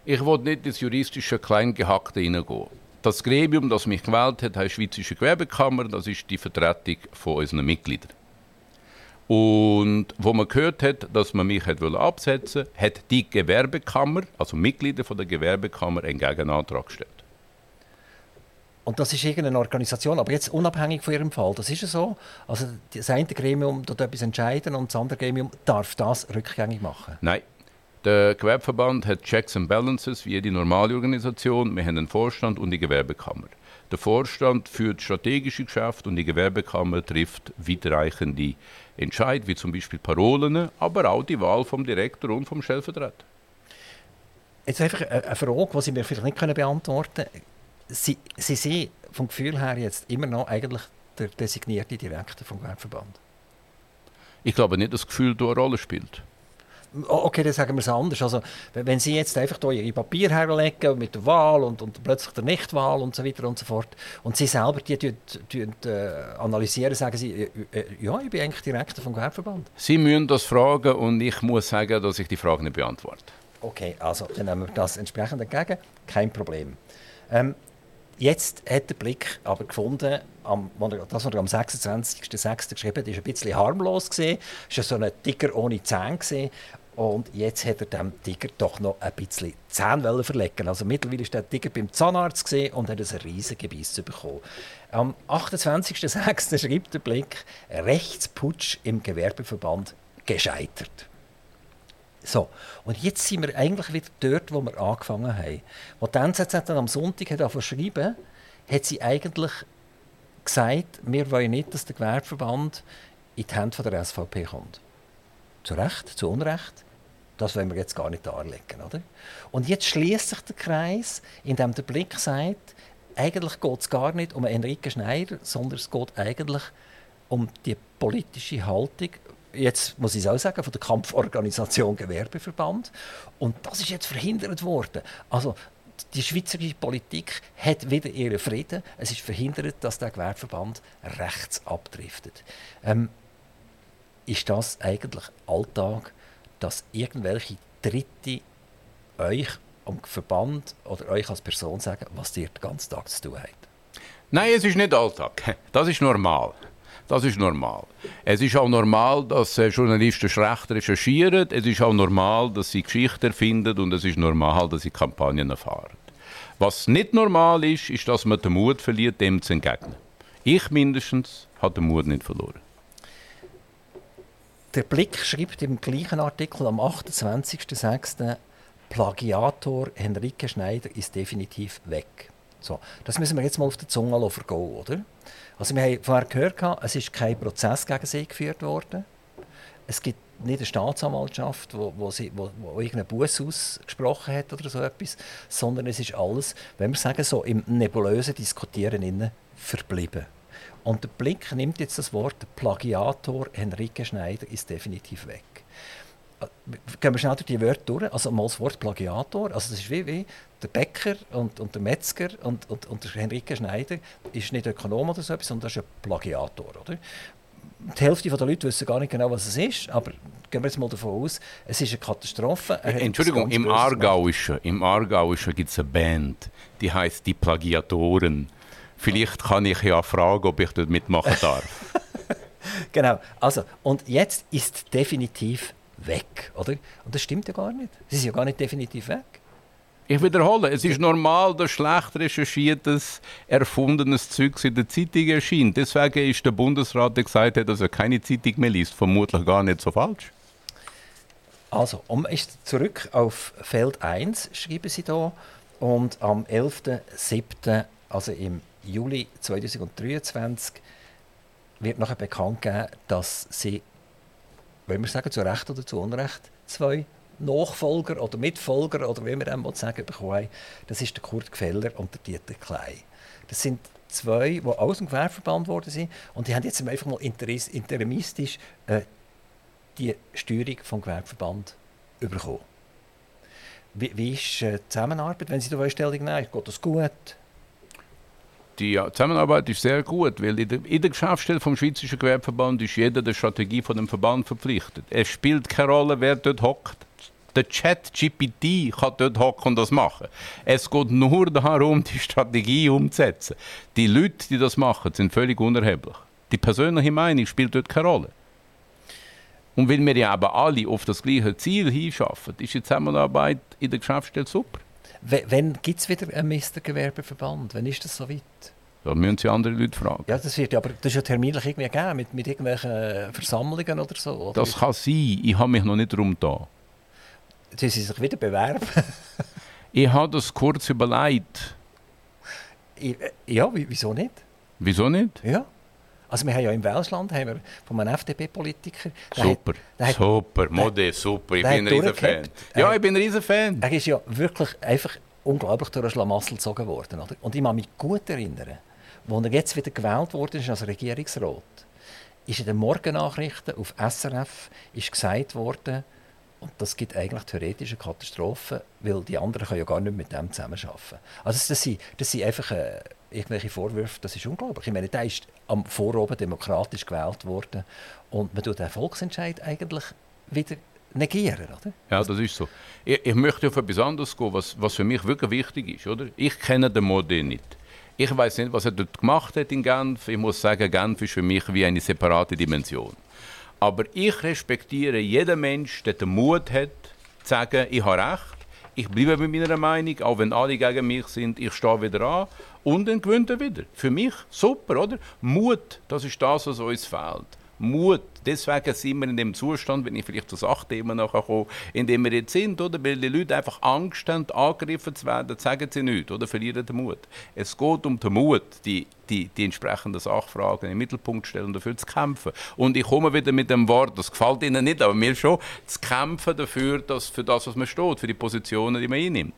Ich will nicht ins juristische Kleingehackte hineingehen. Das Gremium, das mich gewählt hat, heißt Schweizerische Gewerbekammer. Das ist die Vertretung von unseren Mitgliedern. Und wo man gehört hat, dass man mich hat absetzen wollte, hat die Gewerbekammer, also Mitglieder von der Gewerbekammer, einen Gegenantrag gestellt. Und das ist irgendeine Organisation, aber jetzt unabhängig von Ihrem Fall. Das ist ja so. Also das eine Gremium tut etwas entscheiden und das andere Gremium darf das rückgängig machen. Nein. Der Gewerbeverband hat Checks and Balances wie jede normale Organisation. Wir haben einen Vorstand und die Gewerbekammer. Der Vorstand führt strategische Geschäfte und die Gewerbekammer trifft weitreichende Entscheidungen, wie zum Beispiel Parolen, aber auch die Wahl vom Direktor und vom Stellvertreter. Jetzt einfach eine Frage, die Sie mir vielleicht nicht beantworten können. Sie, Sie sind vom Gefühl her jetzt immer noch eigentlich der designierte Direktor vom Gewerbeverband? Ich glaube nicht, dass das Gefühl eine Rolle spielt. Okay, dann sagen wir es anders. Also, wenn Sie jetzt einfach hier Ihr Papier herlegen mit der Wahl und, und plötzlich der Nichtwahl und so weiter und so fort und Sie selber die, die, die, die äh, analysieren, sagen Sie, äh, äh, ja, ich bin eigentlich Direktor vom Gewerbeverband. Sie müssen das fragen und ich muss sagen, dass ich die Frage nicht beantworte. Okay, also dann nehmen wir das entsprechend entgegen. Kein Problem. Ähm, Jetzt hat der Blick aber gefunden, am, das, was er am 26.06. geschrieben hat, ist ein bisschen harmlos gesehen. Es war so ein Tiger ohne Zähne gesehen. Und jetzt hat er dem Tiger doch noch ein bisschen Zähne verlegen. Also mittlerweile ist der Tiger beim Zahnarzt und hat ein riesiges Gebiss bekommen. Am 28.06. schreibt der Blick, Rechtsputsch im Gewerbeverband gescheitert. So, und jetzt sind wir eigentlich wieder dort, wo wir angefangen haben. Als die NZZ dann am Sonntag hat schreiben hat sie eigentlich gesagt, wir wollen nicht, dass der Gewerbeverband in die Hände der SVP kommt. Zu Recht, zu Unrecht. Das wollen wir jetzt gar nicht darlegen. Oder? Und jetzt schließt sich der Kreis, indem der Blick sagt, eigentlich geht es gar nicht um Enrique Schneider, sondern es geht eigentlich um die politische Haltung jetzt muss ich es auch sagen, von der Kampforganisation Gewerbeverband. Und das ist jetzt verhindert worden. Also die schweizerische Politik hat wieder ihren Frieden. Es ist verhindert, dass der Gewerbeverband rechts abdriftet. Ähm, ist das eigentlich Alltag, dass irgendwelche Dritte euch am Verband oder euch als Person sagen, was ihr den ganzen Tag zu tun habt? Nein, es ist nicht Alltag. Das ist normal. Das ist normal. Es ist auch normal, dass äh, Journalisten schlecht recherchieren. Es ist auch normal, dass sie Geschichten erfinden und es ist normal, dass sie Kampagnen erfahren. Was nicht normal ist, ist, dass man den Mut verliert, dem zu entgegnen. Ich mindestens habe den Mut nicht verloren. Der Blick schreibt im gleichen Artikel am 28.06. Plagiator Henrike Schneider ist definitiv weg. So, das müssen wir jetzt mal auf der Zunge vergehen, oder? Also wir haben vorher gehört, es ist kein Prozess gegen sie geführt worden. Es gibt nicht eine Staatsanwaltschaft, wo, wo, sie, wo, wo irgendeinen Buß ausgesprochen hat oder so etwas, sondern es ist alles, wenn wir sagen, so im nebulösen Diskutieren verblieben. Und der Blick nimmt jetzt das Wort Plagiator Henrike Schneider ist definitiv weg gehen wir schnell durch die Wörter durch. Also mal das Wort Plagiator. Also das ist wie, wie der Bäcker und, und der Metzger und, und, und der Henrike Schneider ist nicht Ökonom oder so etwas, sondern das ist ein Plagiator. Oder? Die Hälfte der Leute wissen gar nicht genau, was es ist, aber gehen wir jetzt mal davon aus, es ist eine Katastrophe. Entschuldigung, im Aargauischen, im Aargauischen gibt es eine Band, die heißt die Plagiatoren. Vielleicht kann ich ja fragen, ob ich dort mitmachen darf. genau, also und jetzt ist definitiv weg, oder? Und das stimmt ja gar nicht. Sie sind ja gar nicht definitiv weg. Ich wiederhole, es ist normal, dass schlecht recherchiertes, erfundenes Zeug in der Zeitung erscheint. Deswegen ist der Bundesrat, der gesagt hat, dass er keine Zeitung mehr liest, vermutlich gar nicht so falsch. Also, um ist zurück auf Feld 1 schreiben Sie da und am 11.07., also im Juli 2023, wird nachher bekannt geben, dass Sie wenn wir sagen, zu Recht oder zu Unrecht, zwei Nachfolger oder Mitfolger oder wie wir dem sagen bekommen Das ist der Kurt Gefeller und der Dieter Klein. Das sind zwei, die aus dem Gewerbeverband worden sind und die haben jetzt einfach mal interimistisch äh, die Steuerung vom Gewerbeverband bekommen. Wie, wie ist äh, die Zusammenarbeit, wenn Sie da Stellung nehmen? Geht das gut? Die Zusammenarbeit ist sehr gut, weil in der, in der Geschäftsstelle vom Schweizerischen Gewerbeverband ist jeder der Strategie von dem Verband verpflichtet. Es spielt keine Rolle, wer dort hockt. Der Chat GPT kann dort hocken und das machen. Es geht nur darum, die Strategie umzusetzen. Die Leute, die das machen, sind völlig unerheblich. Die persönliche Meinung spielt dort keine Rolle. Und weil wir ja aber alle auf das gleiche Ziel hinschaffen, ist die Zusammenarbeit in der Geschäftsstelle super. Wann gibt es wieder einen Mistergewerbeverband? Wann ist das so weit? Da müssen Sie andere Leute fragen. Ja, das wird aber das ist ja terminlich irgendwie gegeben, mit, mit irgendwelchen Versammlungen oder so. Oder? Das kann sein. Ich habe mich noch nicht darum da. Sie sich wieder bewerben? ich habe das kurz überlegt. Ich, ja, wieso nicht? Wieso nicht? Ja. Also wir haben ja im Welschland haben wir von einem FDP-Politiker... Super, hat, super, Mode, super, ich bin ein riesen Fan. Ja, ich bin ein riesen Fan. Er ist ja wirklich einfach unglaublich durch ein Schlamassel gezogen worden. Oder? Und ich kann mich gut erinnern, als er jetzt wieder gewählt wurde als Regierungsrat, ist in den Morgennachrichten auf SRF ist gesagt worden, und das gibt eigentlich theoretische Katastrophen, weil die anderen können ja gar nicht mit dem zusammenarbeiten. Also das sind, das sind einfach äh, irgendwelche Vorwürfe, das ist unglaublich. Ich meine, der ist am Vorabend demokratisch gewählt worden und man tut den Volksentscheid eigentlich wieder negieren, oder? Ja, das ist so. Ich, ich möchte auf etwas anderes gehen, was, was für mich wirklich wichtig ist, oder? Ich kenne den Modell nicht. Ich weiß nicht, was er dort gemacht hat in Genf. Ich muss sagen, Genf ist für mich wie eine separate Dimension. Aber ich respektiere jeden Menschen, der den Mut hat, zu sagen, ich habe recht, ich bleibe bei meiner Meinung, auch wenn alle gegen mich sind, ich stehe wieder an und dann gewinnt er wieder. Für mich super, oder? Mut, das ist das, was uns fehlt. Mut. Deswegen sind wir in dem Zustand, wenn ich vielleicht zu Sachthemen nachher komme, in dem wir jetzt sind, oder? Weil die Leute einfach Angst haben, angegriffen zu werden, sagen sie nichts, oder? Verlieren den Mut. Es geht um den Mut, die, die, die entsprechenden Sachfragen in den Mittelpunkt stellen und dafür zu kämpfen. Und ich komme wieder mit dem Wort, das gefällt Ihnen nicht, aber mir schon, zu kämpfen dafür, dass, für das, was man steht, für die Positionen, die man einnimmt.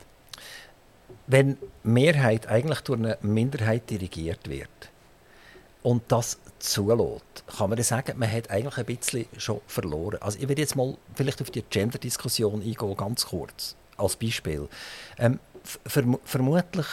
Wenn Mehrheit eigentlich durch eine Minderheit dirigiert wird, und das zulässt, kann man sagen, man hat eigentlich ein bisschen schon verloren. Also ich werde jetzt mal vielleicht auf die Gender-Diskussion eingehen, ganz kurz, als Beispiel. Ähm, verm vermutlich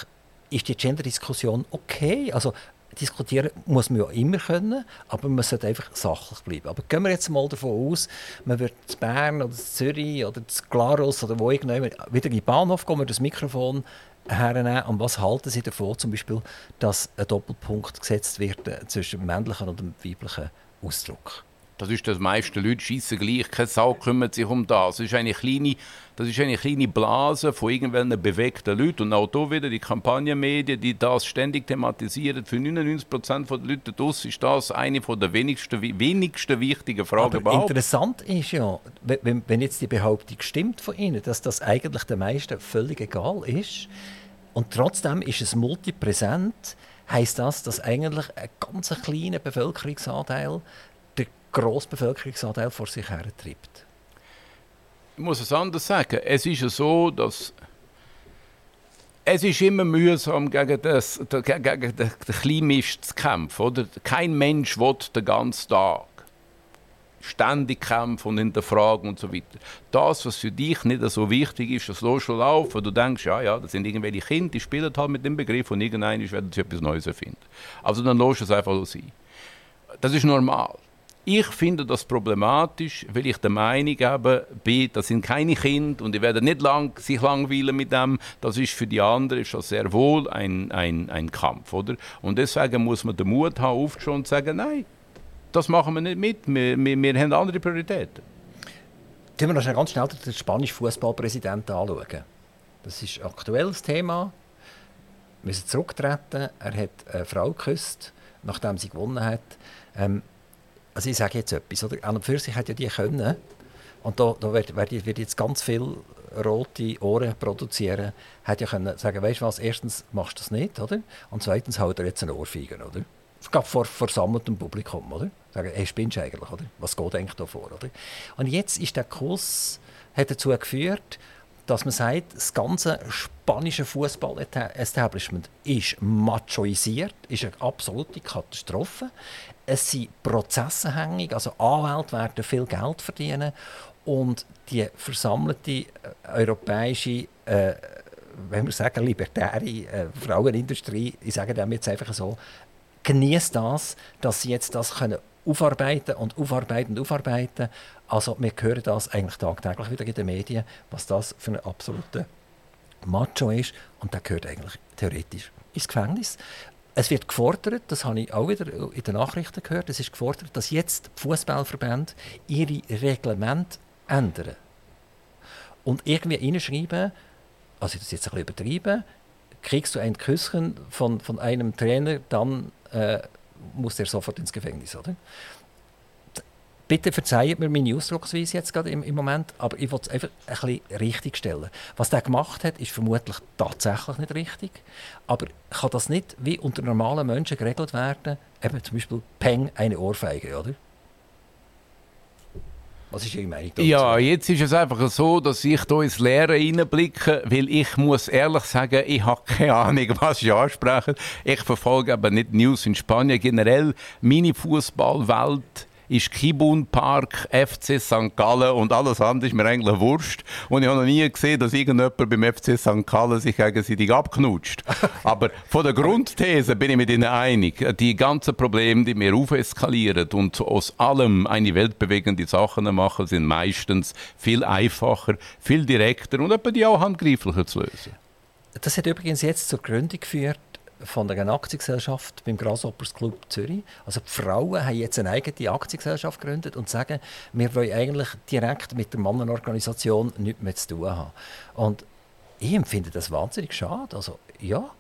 ist die Gender-Diskussion okay. Also diskutieren muss man ja immer können, aber man sollte einfach sachlich bleiben. Aber gehen wir jetzt mal davon aus, man wird zu Bern oder zu Zürich oder zu Glarus oder wo irgendjemand wieder in den Bahnhof kommen, das Mikrofon hernehmen. Und was halten Sie davon, zum Beispiel, dass ein Doppelpunkt gesetzt wird äh, zwischen dem männlichen und dem weiblichen Ausdruck? Das ist das meiste Leute schießen gleich, keine Sau kümmert sich um das. Das ist eine kleine, das ist eine kleine Blase von irgendwelchen bewegten Leuten. Und auch hier wieder die Kampagnenmedien, die das ständig thematisieren. Für 99 Prozent der Leute draussen ist das eine der wenigsten, wenigsten wichtigen Fragen Aber überhaupt. Interessant ist ja, wenn, wenn jetzt die Behauptung stimmt von Ihnen, dass das eigentlich den meisten völlig egal ist, und trotzdem ist es multipräsent, heißt das, dass eigentlich ein ganz kleiner Bevölkerungsanteil grossen Bevölkerungsanteil vor sich her treibt. Ich muss es anders sagen. Es ist ja so, dass es ist immer mühsam, gegen, das, gegen den, Kleinmist zu kämpfen. Oder? Kein Mensch will den ganzen Tag ständig kämpfen und hinterfragen und so weiter. Das, was für dich nicht so wichtig ist, das lässt schon laufen. Du denkst, ja, ja, das sind irgendwelche Kinder, die spielen halt mit dem Begriff und irgendwann werden sie etwas Neues erfinden. Also dann lässt es einfach so sein. Das ist normal. Ich finde das problematisch, weil ich der Meinung habe, das sind keine Kinder und die werden nicht lang, sich langweilen mit dem. Das ist für die anderen das sehr wohl ein, ein, ein Kampf. Oder? Und deswegen muss man den Mut haben, aufzustehen und sagen, nein, das machen wir nicht mit. Wir, wir, wir haben andere Prioritäten. Können wir noch ganz schnell den spanischen Fußballpräsidenten anschauen. Das ist ein aktuelles Thema. Wir müssen zurücktreten. Er hat eine Frau geküsst, nachdem sie gewonnen hat. Ähm, also ich sage jetzt etwas. Oder? An und für sich hat ja die können. Und da, da wird, wird, jetzt ganz viel rote Ohren produzieren. Hat ja können sagen, weißt du was, erstens machst du das nicht, oder? Und zweitens haut er jetzt einen Ohrfeigen, oder? vor versammeltem Publikum, oder? Sagen, hey, spinnst du eigentlich, oder? Was geht eigentlich da vor, oder? Und jetzt ist der Kurs hat dazu geführt, dass man sagt, das ganze spanische Fußball-Establishment ist machoisiert, ist eine absolute Katastrophe. Es sind Prozesse hängig, also Anwälte werden viel Geld verdienen und die versammelte äh, europäische, äh, wenn wir sagen, libertäre äh, Frauenindustrie, ich sage dem jetzt einfach so, genießt das, dass sie jetzt das können aufarbeiten und aufarbeiten und aufarbeiten. Also wir hören das eigentlich tagtäglich wieder in den Medien, was das für ein absoluter Macho ist und der gehört eigentlich theoretisch ins Gefängnis. Es wird gefordert, das habe ich auch wieder in den Nachrichten gehört, es ist gefordert, dass jetzt die Fußballverbände ihre Reglemente ändern. Und irgendwie hineinschreiben, also das ist jetzt ein bisschen übertrieben, kriegst du ein Küsschen von, von einem Trainer, dann äh, muss er sofort ins Gefängnis, oder? Bitte verzeiht mir meine Ausdrucksweise jetzt gerade im, im Moment, aber ich will es einfach ein bisschen richtig stellen. Was der gemacht hat, ist vermutlich tatsächlich nicht richtig, aber kann das nicht wie unter normalen Menschen geregelt werden? Eben zum Beispiel Peng, eine Ohrfeige, oder? Was ist Ihre Meinung dazu? Ja, jetzt ist es einfach so, dass ich hier ins Leere hineinblicke, weil ich muss ehrlich sagen, ich habe keine Ahnung, was ich anspreche. Ich verfolge aber nicht News in Spanien. Generell, meine Fußballwelt ist Kibun Park, FC St. Gallen und alles andere ist mir eigentlich wurscht. Und ich habe noch nie gesehen, dass irgendjemand beim FC St. Gallen sich gegenseitig abknutscht. Aber von der Grundthese bin ich mit Ihnen einig. Die ganzen Probleme, die wir aufeskalieren und aus allem eine weltbewegende Sachen machen, sind meistens viel einfacher, viel direkter und etwa die auch handgreiflicher zu lösen. Das hat übrigens jetzt zur Gründung geführt von einer Aktiengesellschaft beim Grasshoppers Club Zürich. Also die Frauen haben jetzt eine eigene Aktiengesellschaft gegründet und sagen, wir wollen eigentlich direkt mit der Mannenorganisation nichts mehr zu tun haben. Und ich empfinde das wahnsinnig schade. Also ja,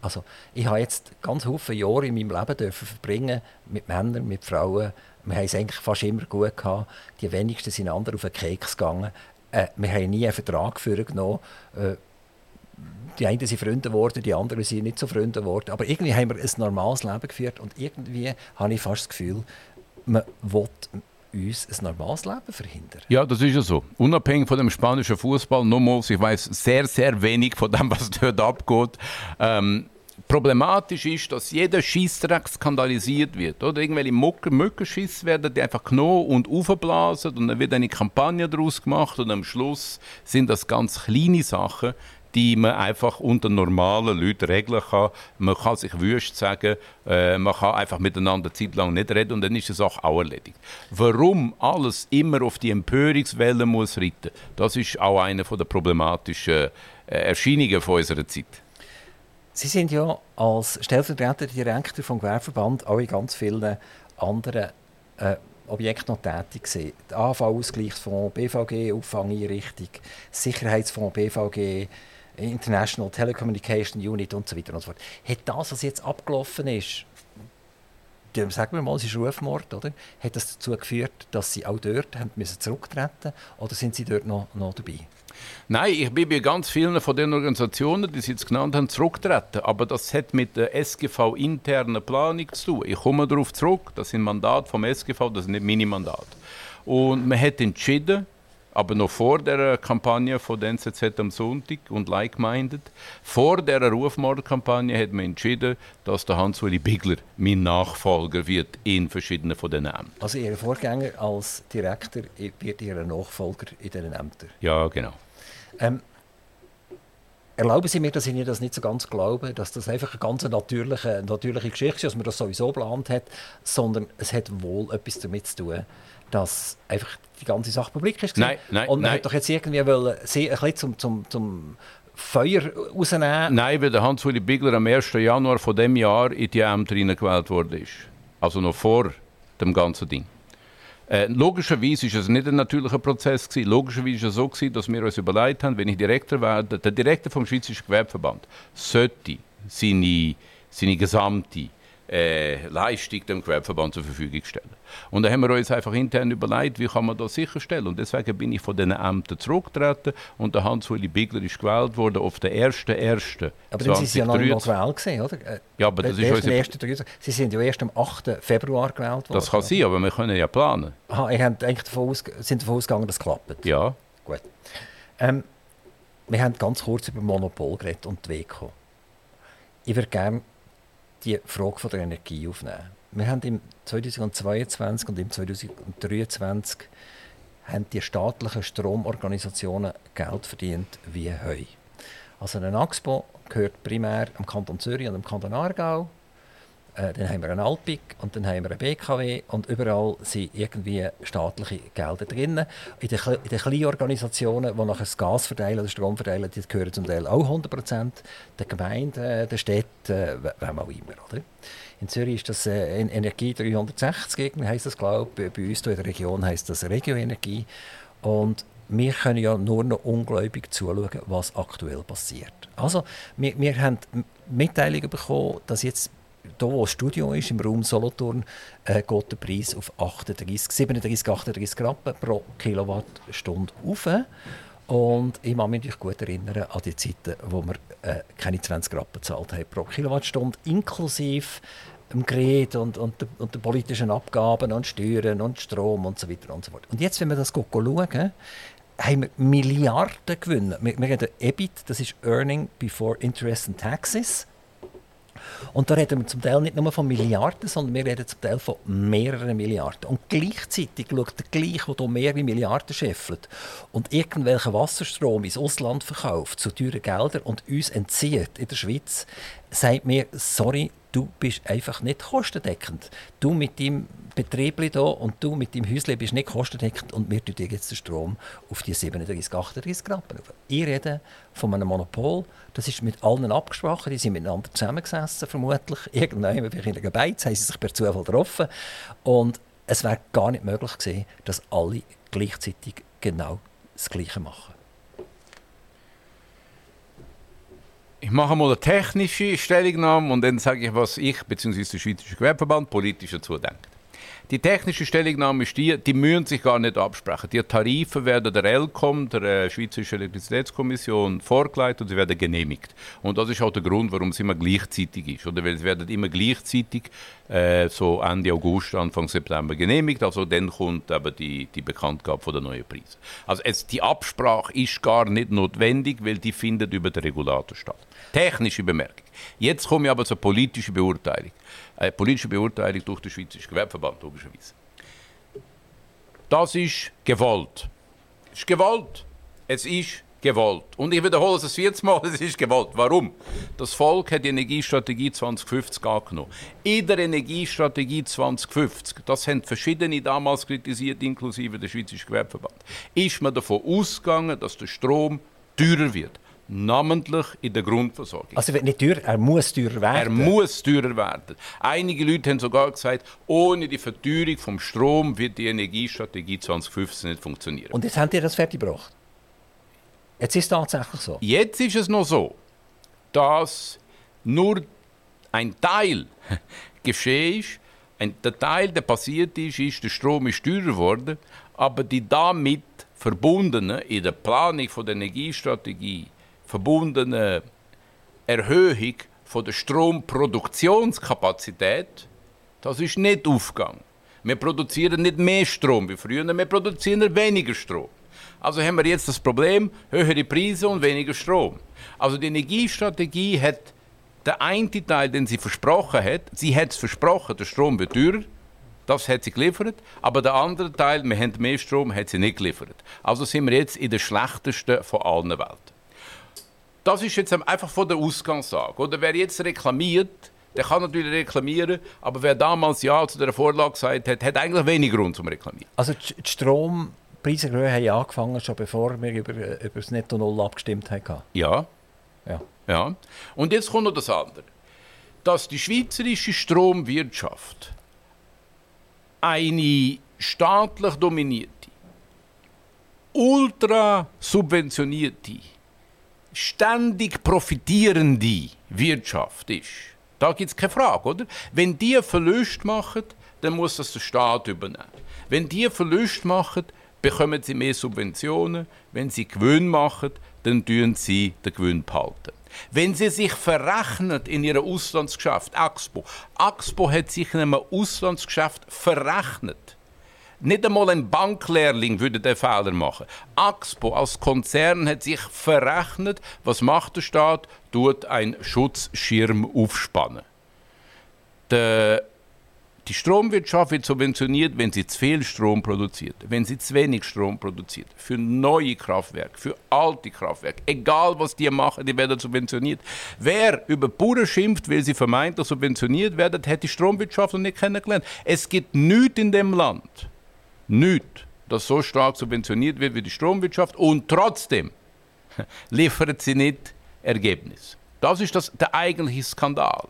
also ich habe jetzt ganz viele Jahre in meinem Leben dürfen verbringen mit Männern, mit Frauen. Wir haben es eigentlich fast immer gut gehabt. Die wenigsten sind anderen auf den Keks gegangen. Äh, wir haben nie einen Vertrag genommen. Äh, die einen sind Freunde geworden, die anderen sind nicht so Freunde geworden. Aber irgendwie haben wir ein normales Leben geführt und irgendwie habe ich fast das Gefühl, man will uns ein normales Leben verhindern. Ja, das ist ja so. Unabhängig von dem spanischen Fußball, nochmals, ich weiß sehr, sehr wenig von dem, was dort abgeht. Ähm, problematisch ist, dass jeder Schießdreck skandalisiert wird. Oder irgendwelche Mückenschüsse werden die einfach genommen und aufgeblasen und dann wird eine Kampagne daraus gemacht und am Schluss sind das ganz kleine Sachen, die man einfach unter normalen Leuten regeln kann. Man kann sich wüst sagen, äh, man kann einfach miteinander Zeit lang nicht reden und dann ist die Sache auch erledigt. Warum alles immer auf die Empörungswelle muss reiten, das ist auch eine der problematischen äh, Erscheinungen von unserer Zeit. Sie sind ja als stellvertretender Direktor vom Gewerbeverband auch in ganz vielen anderen äh, Objekten noch tätig gewesen. AV-Ausgleichsfonds, BVG, Auffangeinrichtung, Sicherheitsfonds, BVG, International Telecommunication Unit und so weiter und so fort. Hat das, was jetzt abgelaufen ist, sagen wir mal, es ist Rufmord, oder? Hat das dazu geführt, dass Sie auch dort müssen zurücktreten oder sind Sie dort noch, noch dabei? Nein, ich bin bei ganz vielen von den Organisationen, die Sie jetzt genannt haben, zurücktreten. Aber das hat mit der SGV-internen Planung zu tun. Ich komme darauf zurück, das sind Mandate vom SGV, das sind nicht meine Mandate. Und man hat entschieden, aber noch vor der Kampagne von der NZZ am Sonntag und Like-Minded, vor der Rufmordkampagne hat man entschieden, dass der Hans-Uli Bigler mein Nachfolger wird in verschiedenen von den Ämtern. Also Ihr Vorgänger als Direktor wird Ihr Nachfolger in diesen Ämtern? Ja, genau. Ähm, Erlauben Sie mir, dass ich Ihnen das nicht so ganz glaube, dass das einfach eine ganz natürliche, natürliche Geschichte ist, dass man das sowieso geplant hat, sondern es hat wohl etwas damit zu tun, dass einfach die ganze Sache publik ist. Nein, nein, Und man nein. hat doch jetzt irgendwie wollen, sie ein bisschen zum, zum, zum Feuer rausnehmen. Nein, weil der Hans-Uli Bigler am 1. Januar von dem Jahr in die Ämter hineingewählt worden ist. Also noch vor dem ganzen Ding. Äh, logischerweise war es nicht ein natürlicher Prozess. Gewesen. Logischerweise war es so, gewesen, dass wir uns überlegt haben, wenn ich Direktor werde, der Direktor vom Schweizerischen Gewerbeverband sollte seine, seine gesamte äh, Leistung dem Gewerbeverband zur Verfügung stellen. Und da haben wir uns einfach intern überlegt, wie kann man das sicherstellen. Und deswegen bin ich von diesen Ämtern zurückgetreten und der Hans-Uli Bigler ist gewählt worden auf den 1.1. Aber dann sind Sie ja noch nicht gewählt gewesen, oder? Äh, ja, aber das ist unsere... Erste, Sie sind ja erst am 8. Februar gewählt worden. Das kann sein, aber wir können ja planen. Aha, ihr habt eigentlich davon aus, sind davon ausgegangen, dass es klappt? Ja. Gut. Ähm, wir haben ganz kurz über Monopol geredet und die WECO. Ich würde gerne die Frage von der Energie aufnehmen. Wir haben im 2022 und im 2023 haben die staatlichen Stromorganisationen Geld verdient wie Heu. Also ein AXPO gehört primär am Kanton Zürich und am Kanton Aargau. Äh, dann haben wir einen Alpic und dann haben wir einen BKW und überall sind irgendwie staatliche Gelder drin. In den, in den kleinen Organisationen, die nachher das Gas verteilen oder Strom verteilen, die gehören zum Teil auch 100 Prozent der Gemeinde, der Städte, wem auch immer. Oder? In Zürich ist das äh, Energie 360, heisst das glaube ich. Bei uns in der Region heisst das Regioenergie. Und wir können ja nur noch ungläubig zuschauen, was aktuell passiert. Also, wir, wir haben Mitteilungen bekommen, dass jetzt hier, wo das Studio ist, im Raum Solothurn, äh, geht der Preis auf 38, 37, 38 Rappen pro Kilowattstunde auf. Und ich kann mich gut erinnern an die Zeiten, wo wir äh, keine 20 Rappen gezahlt haben pro Kilowattstunde, inklusive dem Gerät und, und, und den politischen Abgaben und Steuern und Strom und so weiter und so fort. Und jetzt, wenn wir das schauen, haben wir Milliarden Gewinne. Wir, wir reden EBIT, das ist Earning Before Interest and Taxes. Und da reden wir zum Teil nicht nur von Milliarden, sondern wir reden zum Teil von mehreren Milliarden. Und gleichzeitig schaut der Gleich, der hier mehrere Milliarden scheffelt und irgendwelchen Wasserstrom ins Ausland verkauft zu teuren Geldern und uns entzieht in der Schweiz, sagt mir, sorry, du bist einfach nicht kostendeckend. Du mit deinem Betrieb hier und du mit deinem Häuschen bist nicht kostendeckend und wir tun jetzt den Strom auf die 37, 38 Grad. Ich rede von einem Monopol, das ist mit allen abgesprochen, die sind miteinander zusammengesessen vermutlich. Irgendwann in einer Beiz haben sie sich per Zufall getroffen und es wäre gar nicht möglich gewesen, dass alle gleichzeitig genau das Gleiche machen. Ich mache mal eine technische Stellungnahme und dann sage ich, was ich bzw. der Schweizerische Gewerbeverband politisch dazu denkt. Die technische Stellungnahme ist die, die müssen sich gar nicht absprechen. Die Tarife werden der ELCOM, der äh, Schweizerischen Elektrizitätskommission, vorgelegt und sie werden genehmigt. Und das ist auch der Grund, warum es immer gleichzeitig ist. Oder weil es werden immer gleichzeitig äh, so Ende August, Anfang September genehmigt. Also dann kommt eben die, die Bekanntgabe von der neuen Preise. Also es, die Absprache ist gar nicht notwendig, weil die findet über den Regulator statt. Technische Bemerkung. Jetzt komme ich aber zur politischen Beurteilung eine politische Beurteilung durch den Schweizerischen Gewerbeverband, logischerweise. Das ist gewollt. Es ist gewollt. Es ist gewollt. Und ich wiederhole es das vierte Mal, es ist gewollt. Warum? Das Volk hat die Energiestrategie 2050 angenommen. In der Energiestrategie 2050, das haben verschiedene damals kritisiert, inklusive der Schweizerischen Gewerbeverband, ist man davon ausgegangen, dass der Strom teurer wird namentlich in der Grundversorgung. Also wird nicht teurer, er muss teurer werden? Er muss teurer werden. Einige Leute haben sogar gesagt, ohne die Verteuerung vom Strom wird die Energiestrategie 2015 nicht funktionieren. Und jetzt habt ihr das fertiggebracht? Jetzt ist es tatsächlich so? Jetzt ist es noch so, dass nur ein Teil geschehen ist. Ein, der Teil, der passiert ist, ist, der Strom ist teurer geworden, aber die damit verbundene in der Planung von der Energiestrategie verbundene Erhöhung der Stromproduktionskapazität, das ist nicht aufgegangen. Wir produzieren nicht mehr Strom wie früher, wir produzieren weniger Strom. Also haben wir jetzt das Problem, höhere Preise und weniger Strom. Also die Energiestrategie hat der eine Teil, den sie versprochen hat, sie hat es versprochen, der Strom wird teurer, das hat sie geliefert, aber der andere Teil, wir haben mehr Strom, hat sie nicht geliefert. Also sind wir jetzt in der schlechtesten von allen Welten. Das ist jetzt einfach von der Ausgangslage. Oder wer jetzt reklamiert, der kann natürlich reklamieren, aber wer damals Ja zu der Vorlage gesagt hat, hat eigentlich wenig Grund zum Reklamieren. Also die Strompreise haben angefangen, schon bevor wir über, über das Netto Null abgestimmt haben? Ja. ja. ja. Und jetzt kommt noch das andere. Dass die schweizerische Stromwirtschaft eine staatlich dominierte, ultra subventionierte ständig profitierende Wirtschaft ist, da gibt es keine Frage, oder? Wenn die Verlust machen, dann muss das der Staat übernehmen. Wenn die Verlust machen, bekommen sie mehr Subventionen. Wenn sie Gewinn machen, dann tun sie den Gewinn behalten. Wenn sie sich verrechnen in ihrer Auslandsgeschäft, Axpo, Axpo hat sich in einem Auslandsgeschäft verrechnet nicht einmal ein Banklehrling würde den Fehler machen. Axpo als Konzern hat sich verrechnet. Was macht der Staat? Tut einen Schutzschirm aufspannen. Der, Die Stromwirtschaft wird subventioniert, wenn sie zu viel Strom produziert, wenn sie zu wenig Strom produziert. Für neue Kraftwerke, für alte Kraftwerke. Egal, was die machen, die werden subventioniert. Wer über Bauern schimpft, weil sie vermeintlich subventioniert werden, hat die Stromwirtschaft noch nicht kennengelernt. Es gibt nichts in dem Land, nichts, das so stark subventioniert wird wie die Stromwirtschaft und trotzdem liefert sie nicht Ergebnis. Das ist das, der eigentliche Skandal.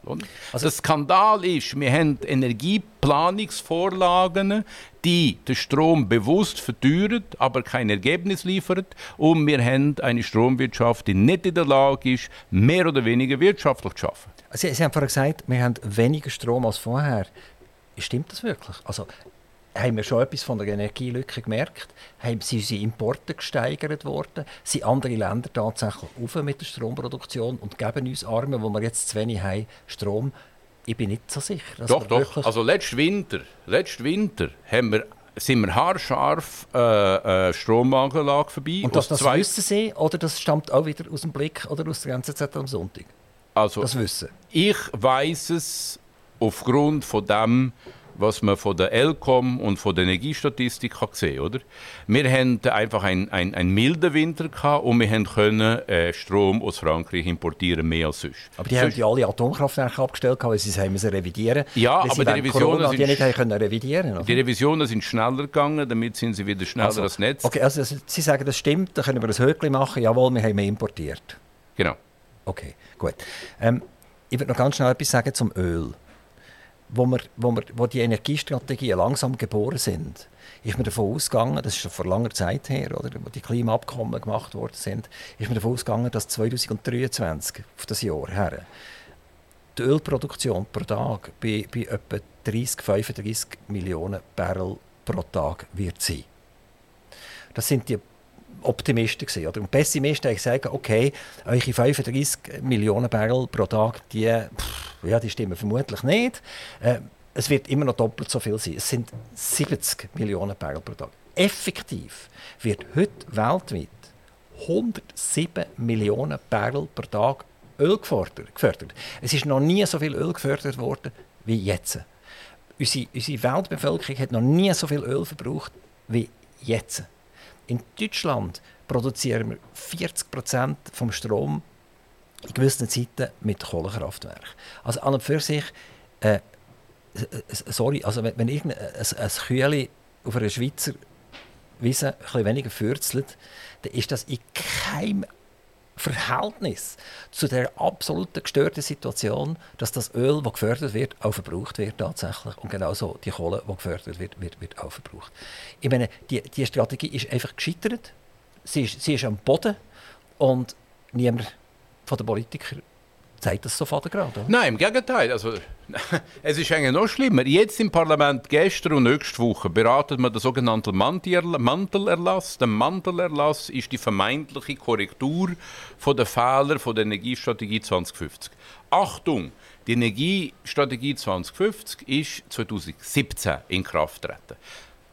Also der Skandal ist, wir haben Energieplanungsvorlagen, die den Strom bewusst verteuern, aber kein Ergebnis liefern. Und wir haben eine Stromwirtschaft, die nicht in der Lage ist, mehr oder weniger wirtschaftlich zu arbeiten. Sie, Sie haben vorhin gesagt, wir haben weniger Strom als vorher. Stimmt das wirklich? Also, haben wir schon etwas von der Energielücke gemerkt? Haben sie unsere Importe gesteigert worden? Sind andere Länder tatsächlich auf mit der Stromproduktion und geben uns Arme, wo wir jetzt zu wenig haben, Strom? Ich bin nicht so sicher. Doch, doch. Also letzten Winter, letzten Winter haben wir sind wir haarscharf äh, äh, Strommangellage vorbei. Und das, das zwei... wissen Sie oder das stammt auch wieder aus dem Blick oder aus der NZZ am Sonntag? Also, das Wissen. Ich weiß es aufgrund von dem, was man von der ELCOM und von der Energiestatistik kann sehen oder? Wir hatten einfach einen ein milden Winter gehabt und wir können äh, Strom aus Frankreich importieren, mehr als sonst. Aber die sonst... haben ja alle Atomkraftwerke abgestellt, weil sie haben müssen revidieren Ja, aber die Revisionen, sind, die nicht können revidieren oder? die Revisionen sind schneller gegangen, damit sind sie wieder schneller also, als Netz. Okay, also Sie sagen, das stimmt, dann können wir ein Höckli machen, jawohl, wir haben mehr importiert. Genau. Okay, gut. Ähm, ich würde noch ganz schnell etwas sagen zum Öl wo, wir, wo, wir, wo die Energiestrategien langsam geboren sind, ist man davon ausgegangen, das ist schon vor langer Zeit her, oder, wo die Klimaabkommen gemacht worden sind, ist man davon ausgegangen, dass 2023, auf das Jahr her, die Ölproduktion pro Tag bei, bei etwa 30, 35 Millionen Barrel pro Tag wird sein. Das sind die Optimisten gewesen, oder? Und Pessimisten haben gesagt, okay, eure 35 Millionen Barrel pro Tag, die, pff, ja, die stimmen vermutlich nicht. Äh, es wird immer noch doppelt so viel sein. Es sind 70 Millionen Barrel pro Tag. Effektiv wird heute weltweit 107 Millionen Barrel pro Tag Öl gefördert. Es ist noch nie so viel Öl gefördert worden wie jetzt. Unsere, unsere Weltbevölkerung hat noch nie so viel Öl verbraucht wie jetzt. In Deutschland produzieren wir 40 Prozent vom Strom in gewissen Zeiten mit Kohlekraftwerken. Also an und für sich, äh, sorry, also wenn, wenn irgendein ein, ein Kühle auf einer Schweizer Wiese ein weniger fürzelt, dann ist das in keinem Verhältnis zu der absoluten gestörten Situation, dass das Öl, das gefördert wird, auch verbraucht wird tatsächlich. Und genauso die Kohle, die gefördert wird, wird, wird auch verbraucht. Ich meine, die, die Strategie ist einfach gescheitert. Sie ist, sie ist am Boden und niemand von den Politikern zeigt das so gerade. Nein, im Gegenteil. Also, es ist eigentlich noch schlimmer. Jetzt im Parlament, gestern und nächste Woche, beraten wir den sogenannten Mantelerlass. Der Mantelerlass ist die vermeintliche Korrektur von der Fehler von der Energiestrategie 2050. Achtung! Die Energiestrategie 2050 ist 2017 in Kraft getreten.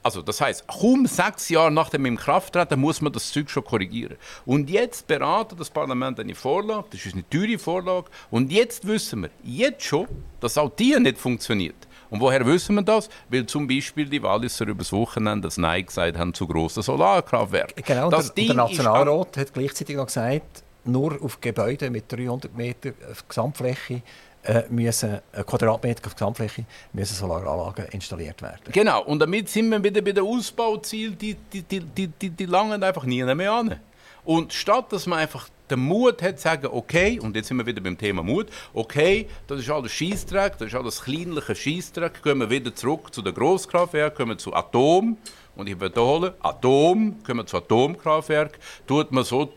Also das heißt, kaum sechs Jahre nach dem Inkrafttreten muss man das Zeug schon korrigieren. Und jetzt beratet das Parlament eine Vorlage, das ist eine teure Vorlage, und jetzt wissen wir, jetzt schon, dass auch die nicht funktioniert. Und woher wissen wir das? Weil zum Beispiel die Walliser übers Wochenende das Nein gesagt haben zu grossen Solarkraftwerken. Genau, das der, der Nationalrat hat gleichzeitig noch gesagt, nur auf Gebäuden mit 300 Meter Gesamtfläche äh, müssen, äh, Quadratmeter auf Gesamtfläche müssen Solaranlagen installiert werden. Genau, und damit sind wir wieder bei den Ausbauzielen, die, die, die, die, die, langen einfach nie mehr an. Und statt dass man einfach den Mut hat, zu sagen, okay, und jetzt sind wir wieder beim Thema Mut, okay, das ist alles Schießträg, das ist alles kleinliche Schießträg, gehen wir wieder zurück zu den Grosskraftwerken, kommen wir zu Atom, und ich wiederhole, Atom, kommen wir zu Atomkraftwerk, tut man so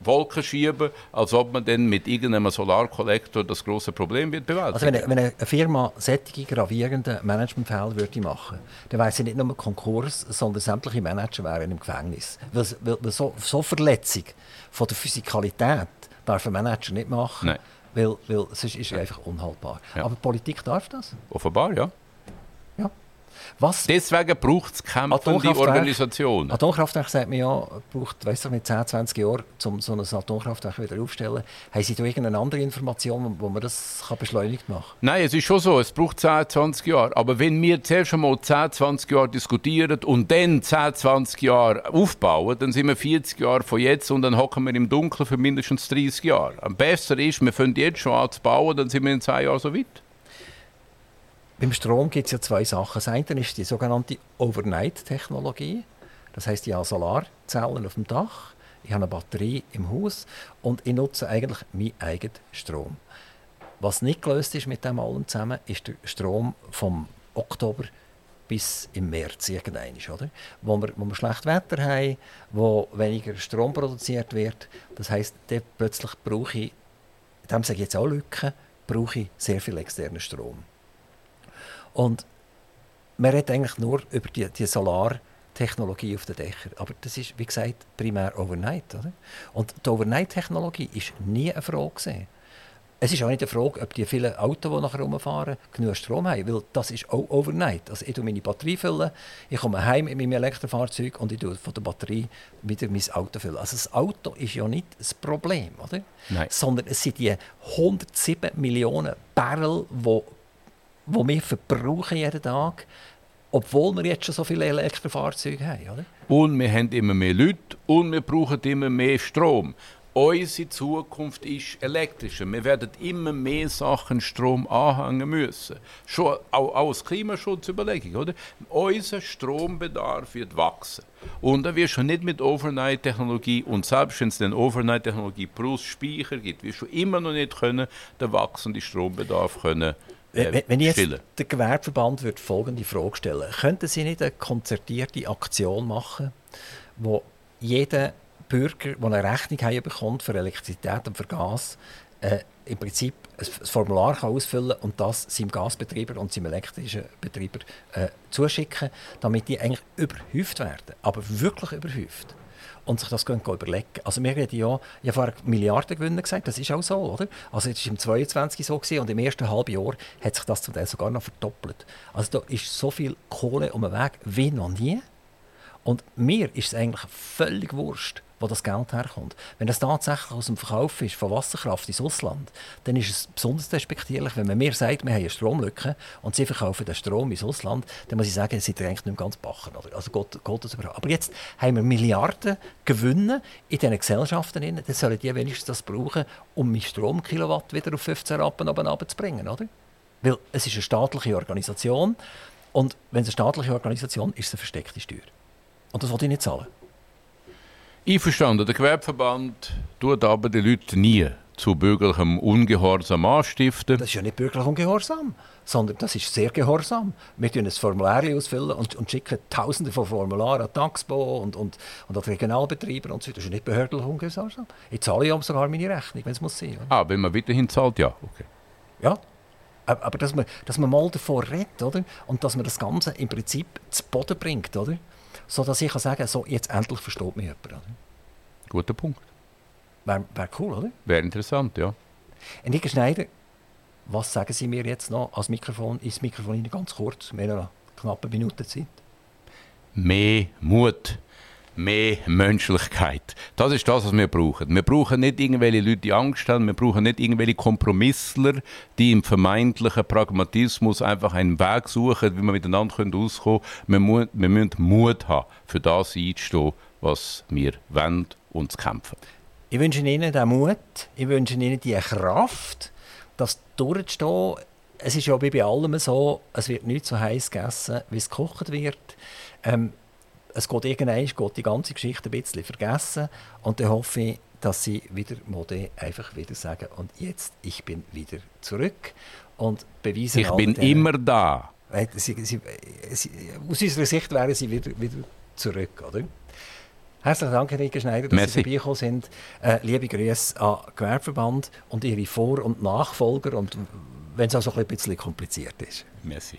Wolken schieben, als ob man dann mit irgendeinem Solarkollektor das große Problem wird bewältigen. Also wenn, eine, wenn eine Firma solche gravierende Managementfälle würde machen, dann wäre sie nicht nur Konkurs, sondern sämtliche Manager wären im Gefängnis. Weil, weil, so, so Verletzung von der Physikalität darf ein Manager nicht machen, Nein. weil, weil sonst ist es einfach unhaltbar. Ja. Aber Politik darf das? Offenbar, ja. Was? Deswegen braucht es kämpfende Organisationen. Atomkraftwerk sagt man ja, braucht, weiss ich, mit 10, 20 Jahren, um so ein Atomkraftwerk wieder aufzustellen. Haben Sie da irgendeine andere Information, wo man das kann beschleunigt machen Nein, es ist schon so, es braucht 10, 20 Jahre. Aber wenn wir zuerst einmal 10, 20 Jahre diskutieren und dann 10, 20 Jahre aufbauen, dann sind wir 40 Jahre von jetzt und dann hocken wir im Dunkeln für mindestens 30 Jahre. Am besten ist, wir fangen jetzt schon an zu bauen, dann sind wir in 10 Jahren so weit. Beim Strom gibt es ja zwei Sachen. Das eine ist die sogenannte Overnight-Technologie. Das heißt, ich habe Solarzellen auf dem Dach, ich habe eine Batterie im Haus und ich nutze eigentlich meinen eigenen Strom. Was nicht gelöst ist mit dem allem zusammen, ist der Strom vom Oktober bis im März irgendwann, oder? Wo, wir, wo wir schlecht Wetter haben, wo weniger Strom produziert wird. Das heißt, plötzlich brauche ich, dem sage ich jetzt auch Lücken, brauche ich sehr viel externen Strom. Und man redet eigentlich nur über die, die Solartechnologie auf den Dächern. Aber das ist, wie gesagt, primär Overnight. Oder? Und die Overnight-Technologie ist nie eine Frage. Gewesen. Es ist auch nicht eine Frage, ob die vielen Autos, die nachher rumfahren, genug Strom haben. Weil das ist auch Overnight. Also ich füllen meine Batterie, füllen, ich komme heim mit meinem Elektrofahrzeug und ich füllen von der Batterie wieder mein Auto. Füllen. Also das Auto ist ja nicht das Problem. Oder? Nein. Sondern es sind die 107 Millionen Barrel, die die wir verbrauchen jeden Tag, obwohl wir jetzt schon so viele Elektrofahrzeuge haben. Oder? Und wir haben immer mehr Leute und wir brauchen immer mehr Strom. Unsere Zukunft ist elektrischer. Wir werden immer mehr Sachen Strom anhängen müssen. Schon auch, aus Klimaschutzüberlegung, oder? Unser Strombedarf wird wachsen. Und da wird schon nicht mit Overnight-Technologie und selbst wenn es dann Overnight-Technologie plus Speicher gibt, wir schon immer noch nicht können den wachsenden Strombedarf können äh, Wenn, wenn ich jetzt der Gewerbeverband würde folgende Frage stellen, könnten Sie nicht eine konzertierte Aktion machen, wo jeder Bürger, der eine Rechnung bekommt für Elektrizität und für Gas, äh, im Prinzip ein Formular kann ausfüllen und das seinem Gasbetreiber und seinem elektrischen Betreiber äh, zuschicken, damit die eigentlich überhäuft werden, aber wirklich überhäuft und sich das überlegen. Also wir reden ja, ich habe vorher Milliardengewinne gesagt, das ist auch so, oder? Also jetzt war im 22 so gewesen, und im ersten halben Jahr hat sich das zum Teil sogar noch verdoppelt. Also da ist so viel Kohle um den Weg wie noch nie. Und mir ist es eigentlich völlig wurscht, wo das Geld herkommt. Wenn das tatsächlich aus dem Verkauf ist von Wasserkraft ins Ausland, dann ist es besonders respektierlich, wenn man mir sagt, wir haben eine Stromlücke und sie verkaufen den Strom ins Ausland, dann muss ich sagen, seid ihr eigentlich nicht ganz bachen. Also geht, geht das überhaupt. Aber jetzt haben wir Milliarden Gewinne in diesen Gesellschaften, drin, dann sollen die wenigstens das brauchen, um mein Stromkilowatt wieder auf 15 Rappen oben runterzubringen, oder? Weil es ist eine staatliche Organisation und wenn es eine staatliche Organisation ist, ist es eine versteckte Steuer. Und das wollte ich nicht zahlen. Einverstanden, der Gewerbeverband tut aber die Leute nie zu bürgerlichem Ungehorsam anstiften. Das ist ja nicht bürgerlich ungehorsam, sondern das ist sehr gehorsam. Wir tun ein Formular ausfüllen und, und schicken Tausende von Formularen an Taxbo und, und, und an die Regionalbetreiber und so. Das ist ja nicht behördlich ungehorsam. Ich zahle ja sogar meine Rechnung, wenn es muss sein. Oder? Ah, wenn man weiterhin zahlt, ja. Okay. Ja. Aber aber dass man, dass man mal davor redet, oder? Und dass man das Ganze im Prinzip zu Boden bringt, oder? So dass ich kann sagen, so, jetzt endlich versteht mich jemand. Oder? Guter Punkt. Wäre wär cool, oder? Wäre interessant, ja. Enrique Schneider, was sagen Sie mir jetzt noch als Mikrofon, ins Mikrofon hinein, ganz kurz, wir haben noch knappe Minute Zeit. Mehr Mut, mehr Menschlichkeit. Das ist das, was wir brauchen. Wir brauchen nicht irgendwelche Leute, die Angst haben. Wir brauchen nicht irgendwelche Kompromissler, die im vermeintlichen Pragmatismus einfach einen Weg suchen, wie wir miteinander auskommen können. Wir, mu wir müssen Mut haben, für das einzustehen, was wir wollen und zu kämpfen. Ich wünsche Ihnen den Mut, ich wünsche Ihnen die Kraft, das durchzustehen. Es ist ja wie bei allem so, es wird nicht so heiß gegessen, wie es gekocht wird. Ähm, es geht irgendwann geht die ganze Geschichte ein bisschen vergessen und dann hoffe ich, dass Sie wieder Mode einfach wieder sagen und jetzt, ich bin wieder zurück und beweisen Ich bin den- immer da. Sie, Sie, Sie, aus unserer Sicht wären Sie wieder, wieder zurück, oder? Herzlichen Dank, Enrique Schneider, dass Merci. Sie vorbeigekommen sind. Äh, liebe Grüße an Gewerbeverband und Ihre Vor- und Nachfolger, und wenn es auch so ein bisschen kompliziert ist. Merci.